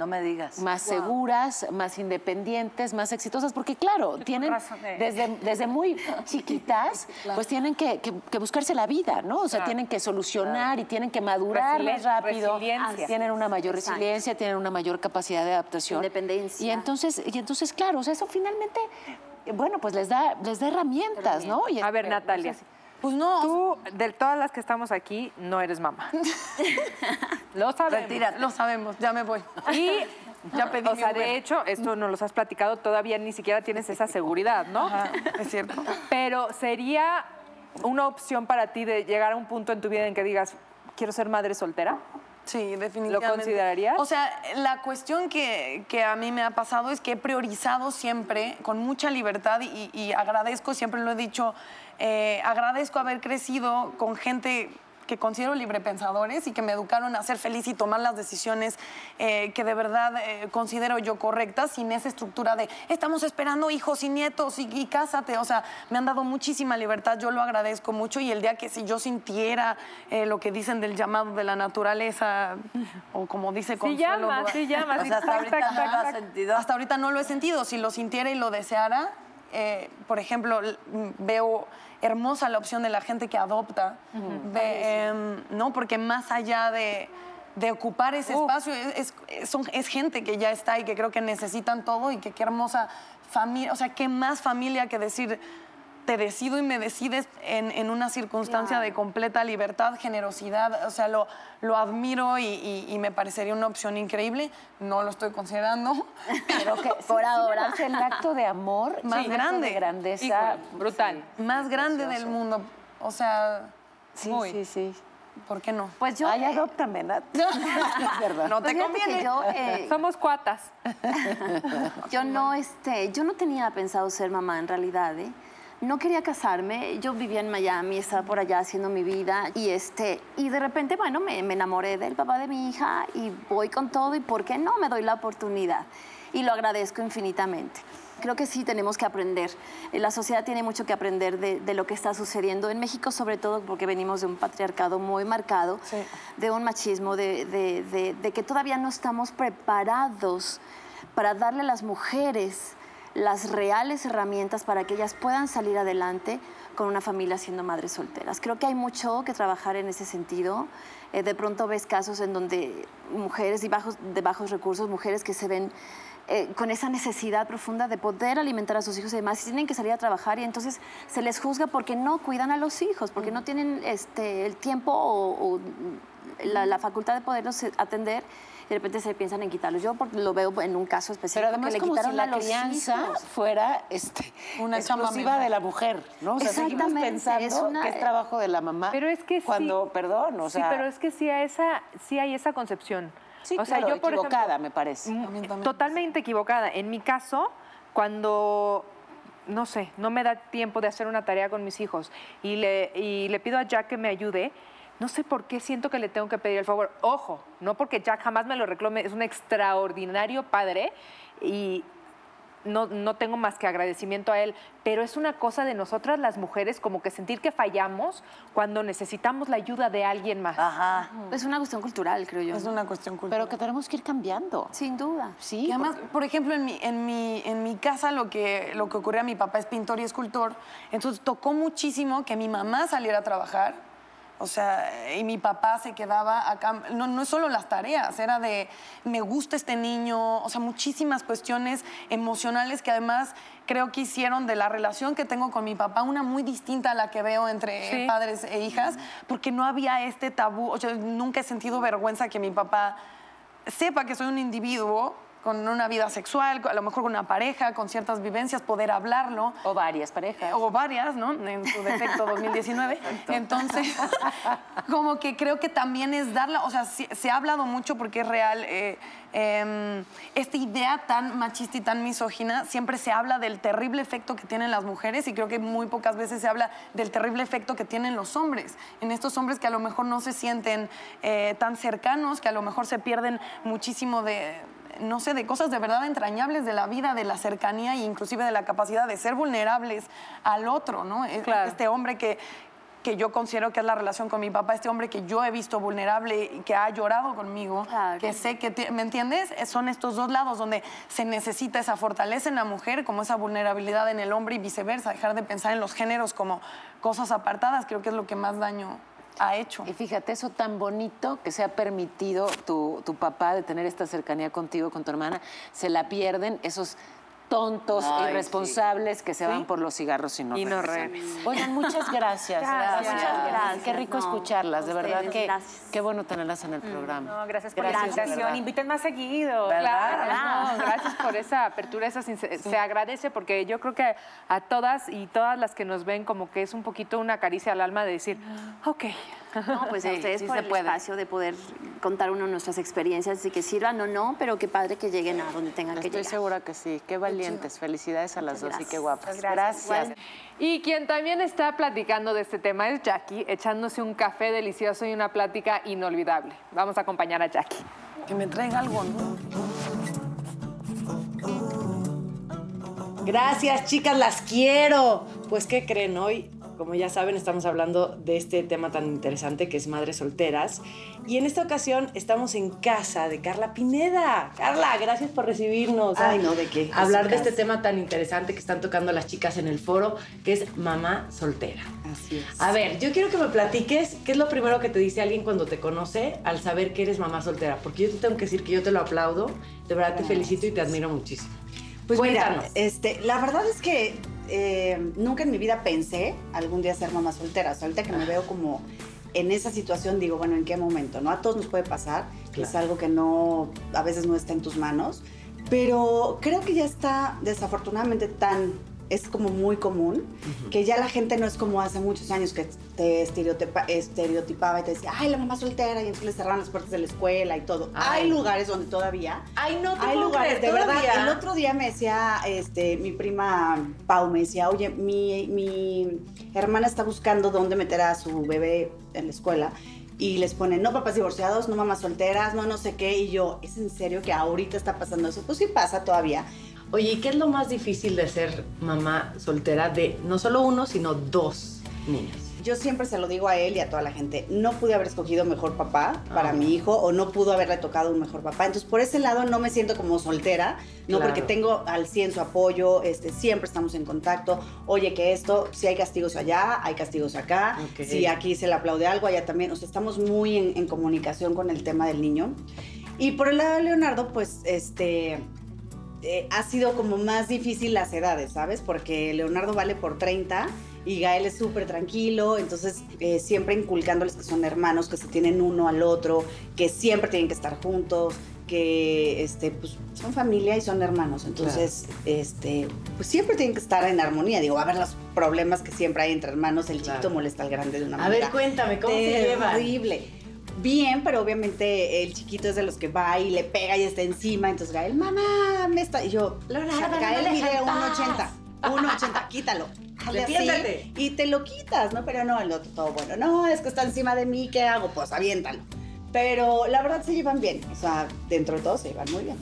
No me digas. más seguras, más independientes, más exitosas, porque claro, tienen eh. desde, desde muy chiquitas, pues tienen que, que- que buscarse la vida, ¿no? O sea, Claro. tienen que solucionar y tienen que madurar más rápido. resiliencia. Tienen una mayor Exacto. resiliencia, tienen una mayor capacidad de adaptación. Independencia. Y entonces, y entonces claro, o sea, eso finalmente, eh, bueno, pues les da, les da herramientas, ¿no? Y A ver, espero, Natalia. no sé si- Pues no. Tú, de todas las que estamos aquí, no eres mamá. Lo sabemos. Retírate. Lo sabemos, ya me voy. Y, Ya pedí o sea, de hecho, esto nos los has platicado, todavía ni siquiera tienes esa seguridad, ¿no? Ajá, es cierto. Pero sería una opción para ti de llegar a un punto en tu vida en que digas, quiero ser madre soltera? Sí, definitivamente. ¿Lo considerarías? O sea, la cuestión que, que a mí me ha pasado es que he priorizado siempre, con mucha libertad, y, y agradezco, siempre lo he dicho, eh, agradezco haber crecido con gente que considero librepensadores y que me educaron a ser feliz y tomar las decisiones eh, que de verdad eh, considero yo correctas sin esa estructura de estamos esperando hijos y nietos y, y cásate. O sea, me han dado muchísima libertad, yo lo agradezco mucho y el día que si yo sintiera eh, lo que dicen del llamado de la naturaleza o como dice Consuelo, llama, sí llama, O sí, sea, hasta ahorita tac, no tac, lo has tac. sentido. hasta ahorita no lo he sentido. Si lo sintiera y lo deseara, por ejemplo, veo hermosa la opción de la gente que adopta, em, ¿no? Porque más allá de, de ocupar ese espacio, es, es- es- son- es gente que ya está y que creo que necesitan todo y que qué hermosa familia, o sea, qué más familia que decir te decido y me decides en, en una circunstancia de completa libertad, generosidad, o sea, lo, lo admiro y, y- y me parecería una opción increíble. No lo estoy considerando, Pero que por ahora el acto de amor Más es grande. de grandeza Híjole, brutal. más grande del mundo. O sea, Sí, Muy. sí, sí. ¿por qué no? Pues yo... Ay, eh, adóptame, Nat. Es. No pues te que conviene. yo, eh, Somos cuatas. Yo no, este, yo no tenía pensado ser mamá en realidad, ¿eh? No quería casarme, yo vivía en Miami, estaba por allá haciendo mi vida y este y de repente, bueno, me, me enamoré del papá de mi hija y voy con todo y ¿por qué no? Me doy la oportunidad y lo agradezco infinitamente. Creo que sí tenemos que aprender. La sociedad tiene mucho que aprender de, de lo que está sucediendo en México, sobre todo porque venimos de un patriarcado muy marcado, Sí. de un machismo, de, de- de- de que todavía no estamos preparados para darle a las mujeres las reales herramientas para que ellas puedan salir adelante con una familia siendo madres solteras. Creo que hay mucho que trabajar en ese sentido. Eh, de pronto ves casos en donde mujeres de bajos, de bajos recursos, mujeres que se ven eh, con esa necesidad profunda de poder alimentar a sus hijos y demás, y tienen que salir a trabajar y entonces se les juzga porque no cuidan a los hijos, porque no tienen este, el tiempo o, o la, la facultad de poderlos eh, atender de repente se piensan en quitarlos. Yo lo veo en un caso específico Pero además que le como quitaron si la crianza hijos. fuera este, Una exclusiva de la mujer, ¿no? O sea, Exactamente, pensando es una- que es trabajo de la mamá. Pero es que sí. cuando, perdón, o sea, sí, pero es que sí, a esa, sí hay esa concepción. sí, o sea, claro, yo por ejemplo, equivocada, me parece. Mm, También, también. Totalmente equivocada. En mi caso, cuando, no sé, no me da tiempo de hacer una tarea con mis hijos y le, y le pido a Jack que me ayude, no sé por qué siento que le tengo que pedir el favor. Ojo, no porque Jack jamás me lo reclame, es un extraordinario padre y no, no tengo más que agradecimiento a él, pero es una cosa de nosotras las mujeres como que sentir que fallamos cuando necesitamos la ayuda de alguien más. Ajá. Es una cuestión cultural, creo yo. Es una cuestión cultural. Pero que tenemos que ir cambiando. Sin duda. Sí, Y además, por ejemplo, en mi, en mi, en mi casa lo que, lo que ocurría, mi papá es pintor y escultor, entonces tocó muchísimo que mi mamá saliera a trabajar, o sea, y mi papá se quedaba acá, no, no es solo las tareas, era de, me gusta este niño, o sea, muchísimas cuestiones emocionales que además creo que hicieron de la relación que tengo con mi papá una muy distinta a la que veo entre Sí. padres e hijas, porque no había este tabú, o sea, nunca he sentido vergüenza que mi papá sepa que soy un individuo con una vida sexual, a lo mejor con una pareja, con ciertas vivencias, poder hablarlo. O varias parejas. O varias, ¿no? En su defecto 2019. Entonces, como que creo que también es darla, o sea, sí- se, ha hablado mucho porque es real, eh, em, esta idea tan machista y tan misógina, siempre se habla del terrible efecto que tienen las mujeres y creo que muy pocas veces se habla del terrible efecto que tienen los hombres, en estos hombres que a lo mejor no se sienten eh, tan cercanos, que a lo mejor se pierden muchísimo de no sé, de cosas de verdad entrañables de la vida, de la cercanía e inclusive de la capacidad de ser vulnerables al otro, ¿no? E- Claro. Este hombre que, que yo considero que es la relación con mi papá, este hombre que yo he visto vulnerable y que ha llorado conmigo, Claro. que sé que, ¿me entiendes? Son estos dos lados donde se necesita esa fortaleza en la mujer, como esa vulnerabilidad en el hombre y viceversa, dejar de pensar en los géneros como cosas apartadas, creo que es lo que más daño ha hecho. Y fíjate, eso tan bonito que se ha permitido tu, tu papá de tener esta cercanía contigo, con tu hermana, se la pierden esos tontos, Ay, irresponsables que se van por los cigarros y no Y no. Oigan, muchas gracias. Gracias. Muchas Gracias. Qué rico No, escucharlas, de verdad que gracias. qué bueno tenerlas en el programa. No, gracias por Gracias, la invitación. Inviten más seguido. ¿Verdad? Claro, no, gracias por esa apertura, esa sincer- se agradece porque yo creo que a todas y todas las que nos ven como que es un poquito una caricia al alma de decir, ok, No, pues a ustedes sí por el puede. espacio de poder contar uno de nuestras experiencias y que sirvan o no, pero qué padre que lleguen a donde tengan que Estoy llegar. segura que sí. Qué valientes. Felicidades a las dos y qué guapas. Gracias. Y quien también está platicando de este tema es Jackie, echándose un café delicioso y una plática inolvidable. Vamos a acompañar a Jackie. Que me traiga algo, ¿no? Gracias, chicas, las quiero. Pues, ¿qué creen hoy? Como ya saben, estamos hablando de este tema tan interesante que es madres solteras. Y en esta ocasión estamos en casa de Carla Pineda. Carla, gracias por recibirnos. Ay, no, ¿de qué? Hablar de este tema tan interesante que están tocando las chicas en el foro, que es mamá soltera. Así es. A ver, yo quiero que me platiques qué es lo primero que te dice alguien cuando te conoce al saber que eres mamá soltera. Porque yo te tengo que decir que yo te lo aplaudo. De verdad te felicito y te admiro muchísimo. Pues Cuéntanos. mira, este, la verdad es que eh, nunca en mi vida pensé algún día ser mamá soltera. O sea, ahorita que me veo como en esa situación, digo, bueno, ¿en qué momento? ¿No? A todos nos puede pasar. Claro. Es algo que no, a veces no está en tus manos. Pero creo que ya está desafortunadamente tan, es como muy común, que ya la gente no es como hace muchos años que te estereotipa- estereotipaba y te decía, ay, la mamá soltera, y entonces le cerraban las puertas de la escuela y todo. Ay. Hay lugares donde todavía Ay, no te hay lugares, creer, de verdad. ¿todavía? El otro día me decía este, mi prima Pau, me decía, oye, mi, mi hermana está buscando dónde meter a su bebé en la escuela. Y les ponen, no papás divorciados, no mamás solteras, no no sé qué. Y yo, ¿es en serio que ahorita está pasando eso? Pues sí pasa todavía. Oye, ¿y qué es lo más difícil de ser mamá soltera de no solo uno, sino dos niños? Yo siempre se lo digo a él y a toda la gente, no pude haber escogido mejor papá para Ah. mi hijo o no pudo haberle tocado un mejor papá. Entonces, por ese lado no me siento como soltera, no Claro. porque tengo al 100 su apoyo, este, siempre estamos en contacto. Oye, que esto, si hay castigos allá, hay castigos acá. Si aquí se le aplaude algo, allá también. O sea, estamos muy en, en comunicación con el tema del niño. Y por el lado de Leonardo, pues, este, eh, ha sido como más difícil las edades, ¿sabes? Porque Leonardo vale por 30 y Gael es súper tranquilo, entonces eh, siempre inculcándoles que son hermanos, que se tienen uno al otro, que siempre tienen que estar juntos, que este, pues, son familia y son hermanos, entonces este, pues siempre tienen que estar en armonía. Digo, va a haber los problemas que siempre hay entre hermanos, el chiquito molesta al grande de una A manera. ver, cuéntame, ¿cómo se llevan? Terrible. Bien, pero obviamente el chiquito es de los que va y le pega y está encima. Entonces Gael, mamá, me está. Y yo, Leonardo, no Gael me mide deja en 1,80. 1,80, quítalo. Así Defiéndete. y te lo quitas, ¿no? Pero no, el otro todo bueno. No, es que está encima de mí, ¿qué hago? Pues aviéntalo. Pero la verdad se llevan bien. O sea, dentro de todo se llevan muy bien.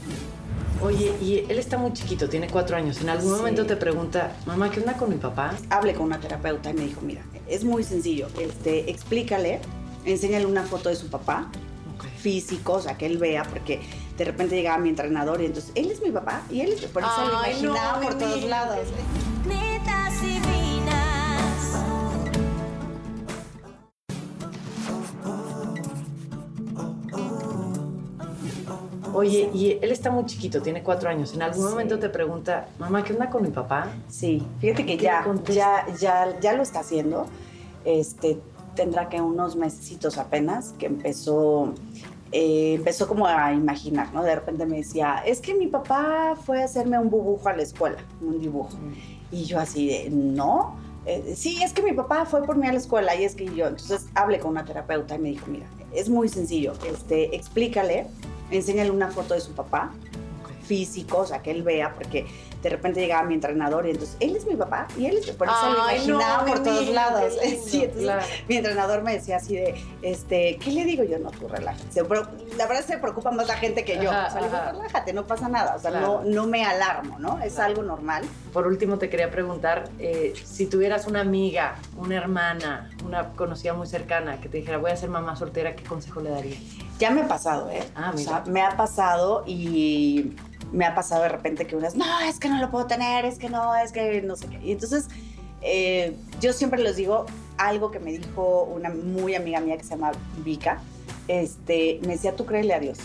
Oye, y él está muy chiquito, tiene cuatro años. En algún Sí. momento te pregunta, mamá, ¿qué onda con mi papá? Hablé con una terapeuta y me dijo, mira, es muy sencillo. Este, explícale, enséñale una foto de su papá, físico, o sea, que él vea, porque de repente llegaba mi entrenador y entonces, él es mi papá y él es, por eso lo Ay, no, imaginaba mi por todos vida. lados. Oye, y él está muy chiquito, tiene cuatro años. En algún Sí. momento te pregunta, mamá, ¿qué onda con mi papá? Sí, fíjate que ¿Qué ya, ya, ya, ya lo está haciendo. Este, tendrá que unos mesecitos apenas que empezó, eh, empezó como a imaginar, ¿no? De repente me decía, es que mi papá fue a hacerme un dibujo a la escuela, un dibujo. Y yo así de, no. Eh, sí, es que mi papá fue por mí a la escuela y es que yo, entonces hablé con una terapeuta y me dijo, mira, es muy sencillo, este, explícale, enséñale una foto de su papá, físico, o sea, que él vea, porque de repente llegaba mi entrenador y entonces, él es mi papá y él es, por eso lo imaginaba no, por mi todos lados. qué lindo, Sí, entonces claro. mi entrenador me decía así de, este, ¿qué le digo yo? No, tú relájate. Pero la verdad se preocupa más la gente que yo. Ajá, o sea, le digo, ajá. relájate, no pasa nada. O sea, Claro. no, no me alarmo, ¿no? Es algo normal. Por último, te quería preguntar, eh, si tuvieras una amiga, una hermana, una conocida muy cercana que te dijera, voy a ser mamá soltera, ¿qué consejo le darías? Ya me ha pasado, ¿eh? Ah, o mira. sea, me ha pasado y me ha pasado de repente que unas, no, es que no lo puedo tener, es que no, es que no sé qué. Y entonces, eh, yo siempre les digo algo que me dijo una muy amiga mía que se llama Vika. Este, me decía, tú créele a Dios.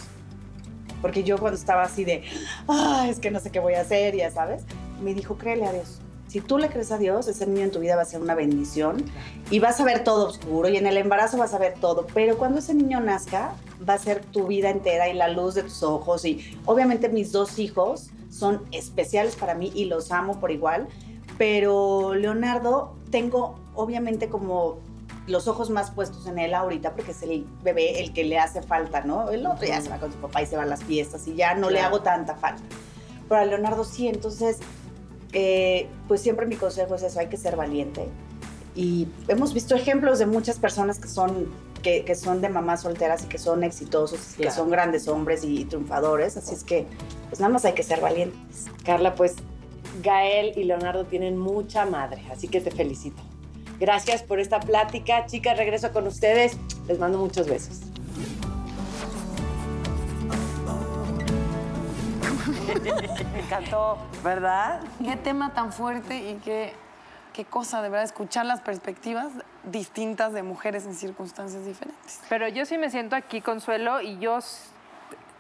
Porque yo cuando estaba así de, ah, es que no sé qué voy a hacer, ya sabes, me dijo, créele a Dios. Si tú le crees a Dios, ese niño en tu vida va a ser una bendición y vas a ver todo oscuro y en el embarazo vas a ver todo, pero cuando ese niño nazca va a ser tu vida entera y la luz de tus ojos y obviamente mis dos hijos son especiales para mí y los amo por igual, pero Leonardo tengo obviamente como los ojos más puestos en él ahorita porque es el bebé el que le hace falta, ¿no? El otro ya se va con su papá y se va a las fiestas y ya no le hago tanta falta. Pero a Leonardo sí, entonces, eh, pues siempre mi consejo es eso, hay que ser valiente. Y hemos visto ejemplos de muchas personas que son, que, que son de mamás solteras y que son exitosos, que son grandes hombres y triunfadores, así es que pues nada más hay que ser valientes. Carla, pues Gael y Leonardo tienen mucha madre, así que te felicito. Gracias por esta plática. Chicas, regreso con ustedes. Les mando muchos besos. Me encantó. ¿Verdad? Qué tema tan fuerte y qué, qué cosa, de verdad, escuchar las perspectivas distintas de mujeres en circunstancias diferentes. Pero yo sí me siento aquí, Consuelo, y yo,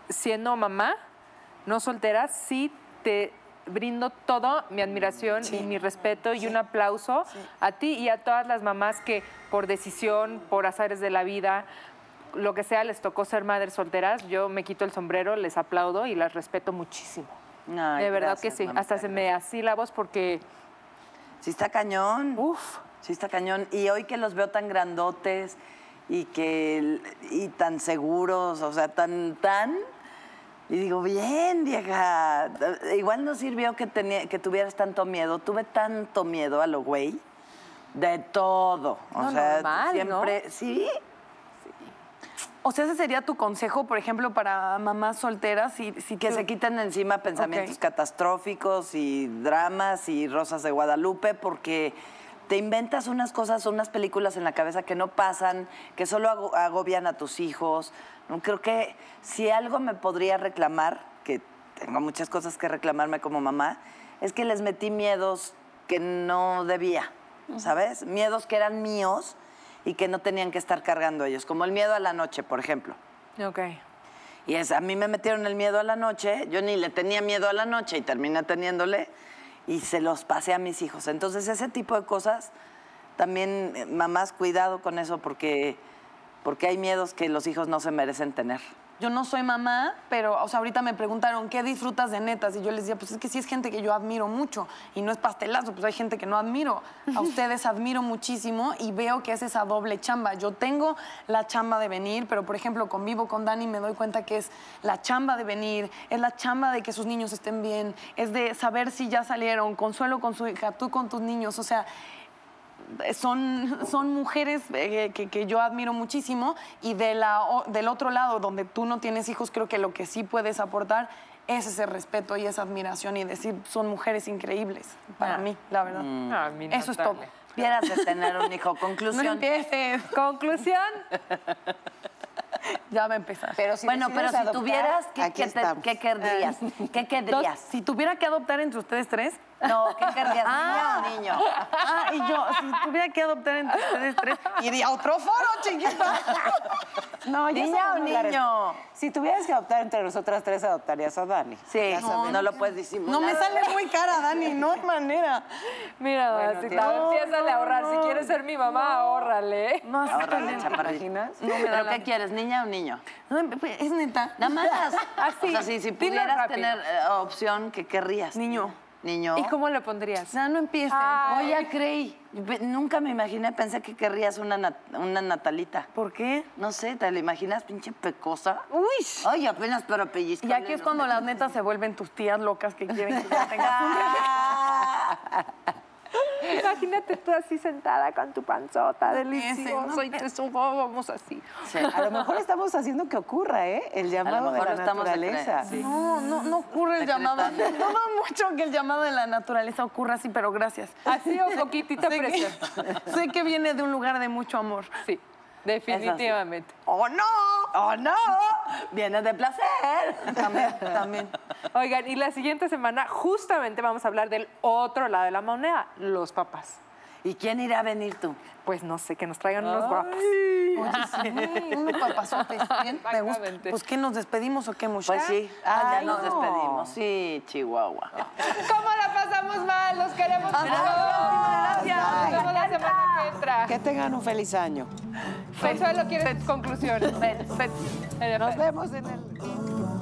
siendo mamá, no soltera, sí te brindo todo mi admiración y mi respeto y un aplauso a ti y a todas las mamás que por decisión, por azares de la vida, lo que sea, les tocó ser madres solteras. Yo me quito el sombrero, les aplaudo y las respeto muchísimo. Ay, de verdad gracias, que sí. mamita, Hasta se me así la voz porque... Sí está cañón. Uf. Sí está cañón. Y hoy que los veo tan grandotes y que y tan seguros, o sea, tan tan y digo, bien, vieja. Igual no sirvió que tenía que tuvieras tanto miedo. Tuve tanto miedo a lo güey de todo. O No, sea, normal, siempre ¿no? sí. O sea, ese sería tu consejo, por ejemplo, para mamás solteras. Si, si Que tú- se quiten de encima pensamientos catastróficos y dramas y rosas de Guadalupe porque te inventas unas cosas, unas películas en la cabeza que no pasan, que solo ago- agobian a tus hijos. No, Creo que si algo me podría reclamar, que tengo muchas cosas que reclamarme como mamá, es que les metí miedos que no debía, ¿sabes? Miedos que eran míos y que no tenían que estar cargando ellos, como el miedo a la noche, por ejemplo. Ok. Y es, a mí me metieron el miedo a la noche, yo ni le tenía miedo a la noche y terminé teniéndole y se los pasé a mis hijos. Entonces ese tipo de cosas, también eh, mamás, cuidado con eso porque, porque hay miedos que los hijos no se merecen tener. Yo no soy mamá, pero, o sea, ahorita me preguntaron, ¿qué disfrutas de netas? Y yo les decía, pues es que sí es gente que yo admiro mucho. Y no es pastelazo, pues hay gente que no admiro. A ustedes admiro muchísimo y veo que es esa doble chamba. Yo tengo la chamba de venir, pero, por ejemplo, convivo con Dani y me doy cuenta que es la chamba de venir, es la chamba de que sus niños estén bien, es de saber si ya salieron, Consuelo con su hija, tú con tus niños. O sea, son, son mujeres eh, que, que yo admiro muchísimo y de la, o- del otro lado, donde tú no tienes hijos, creo que lo que sí puedes aportar es ese respeto y esa admiración y decir, son mujeres increíbles para mí, la verdad. Ah, mi Eso es todo. Vieras de tener un hijo. No Conclusión. empieces. Conclusión. Ya va a empezar. Pero si bueno, pero si adoptar, tuvieras, ¿qué, te- qué querrías? ¿Qué querrías? Si tuviera que adoptar entre ustedes tres. No, ¿qué querrías? ¿Niña Ah. o niño? Ah, y yo, si tuviera que adoptar entre ustedes tres, iría a otro foro, chiquita. No, ya ¿Niña o niño? Si tuvieras que adoptar entre nosotras tres, adoptarías a Dani. Sí, no, lo puedes disimular. No me sale muy cara, Dani, no hay manera. Mira, Bueno, mamacita, tienes- empiézale a ahorrar. Si quieres ser mi mamá, ahórrale. No, tan- chaparrita. No me da ¿Pero la- qué quieres, niña o niño? No, es neta. Nada más. Así, O sea, si, si pudieras tener eh, opción, ¿qué querrías? Niño. Niño. ¿Y cómo le pondrías? Ya no empieces. Ay. Oye, creí. Nunca me imaginé, pensé que querrías una, nat- una Natalita. ¿Por qué? No sé, ¿te la imaginas pinche pecosa? Uy. Ay, apenas pero pellizco. Y aquí es cuando las netas se vuelven tus tías locas que quieren que ya tengas un Imagínate tú así sentada con tu panzota, delicioso, ¿no? y te subamos así. A lo mejor estamos haciendo que ocurra, ¿eh? El llamado de la naturaleza. sí. No, no, no ocurre el llamado. Dudo mucho que el llamado de la naturaleza ocurra así, pero gracias. Así o poquitita presión. sé que viene de un lugar de mucho amor. Sí, definitivamente. ¡Oh, no! ¡Oh, no! Viene de placer. También, también. Oigan, y la siguiente semana justamente vamos a hablar del otro lado de la moneda, los papás. ¿Y quién irá a venir tú? Pues no sé, que nos traigan unos guapos. Oye, sí, unos papazotes. Bien, me gusta. Pues, ¿qué nos despedimos o qué, muchacha? Pues sí. Ah, ya Ay, nos no. despedimos. Sí, Chihuahua. ¿Cómo la pasamos mal? Los queremos mucho. Gracias. Nos vemos la semana que entra. Que tengan un feliz año. Consuelo, ¿quieres conclusiones? Nos vemos en el...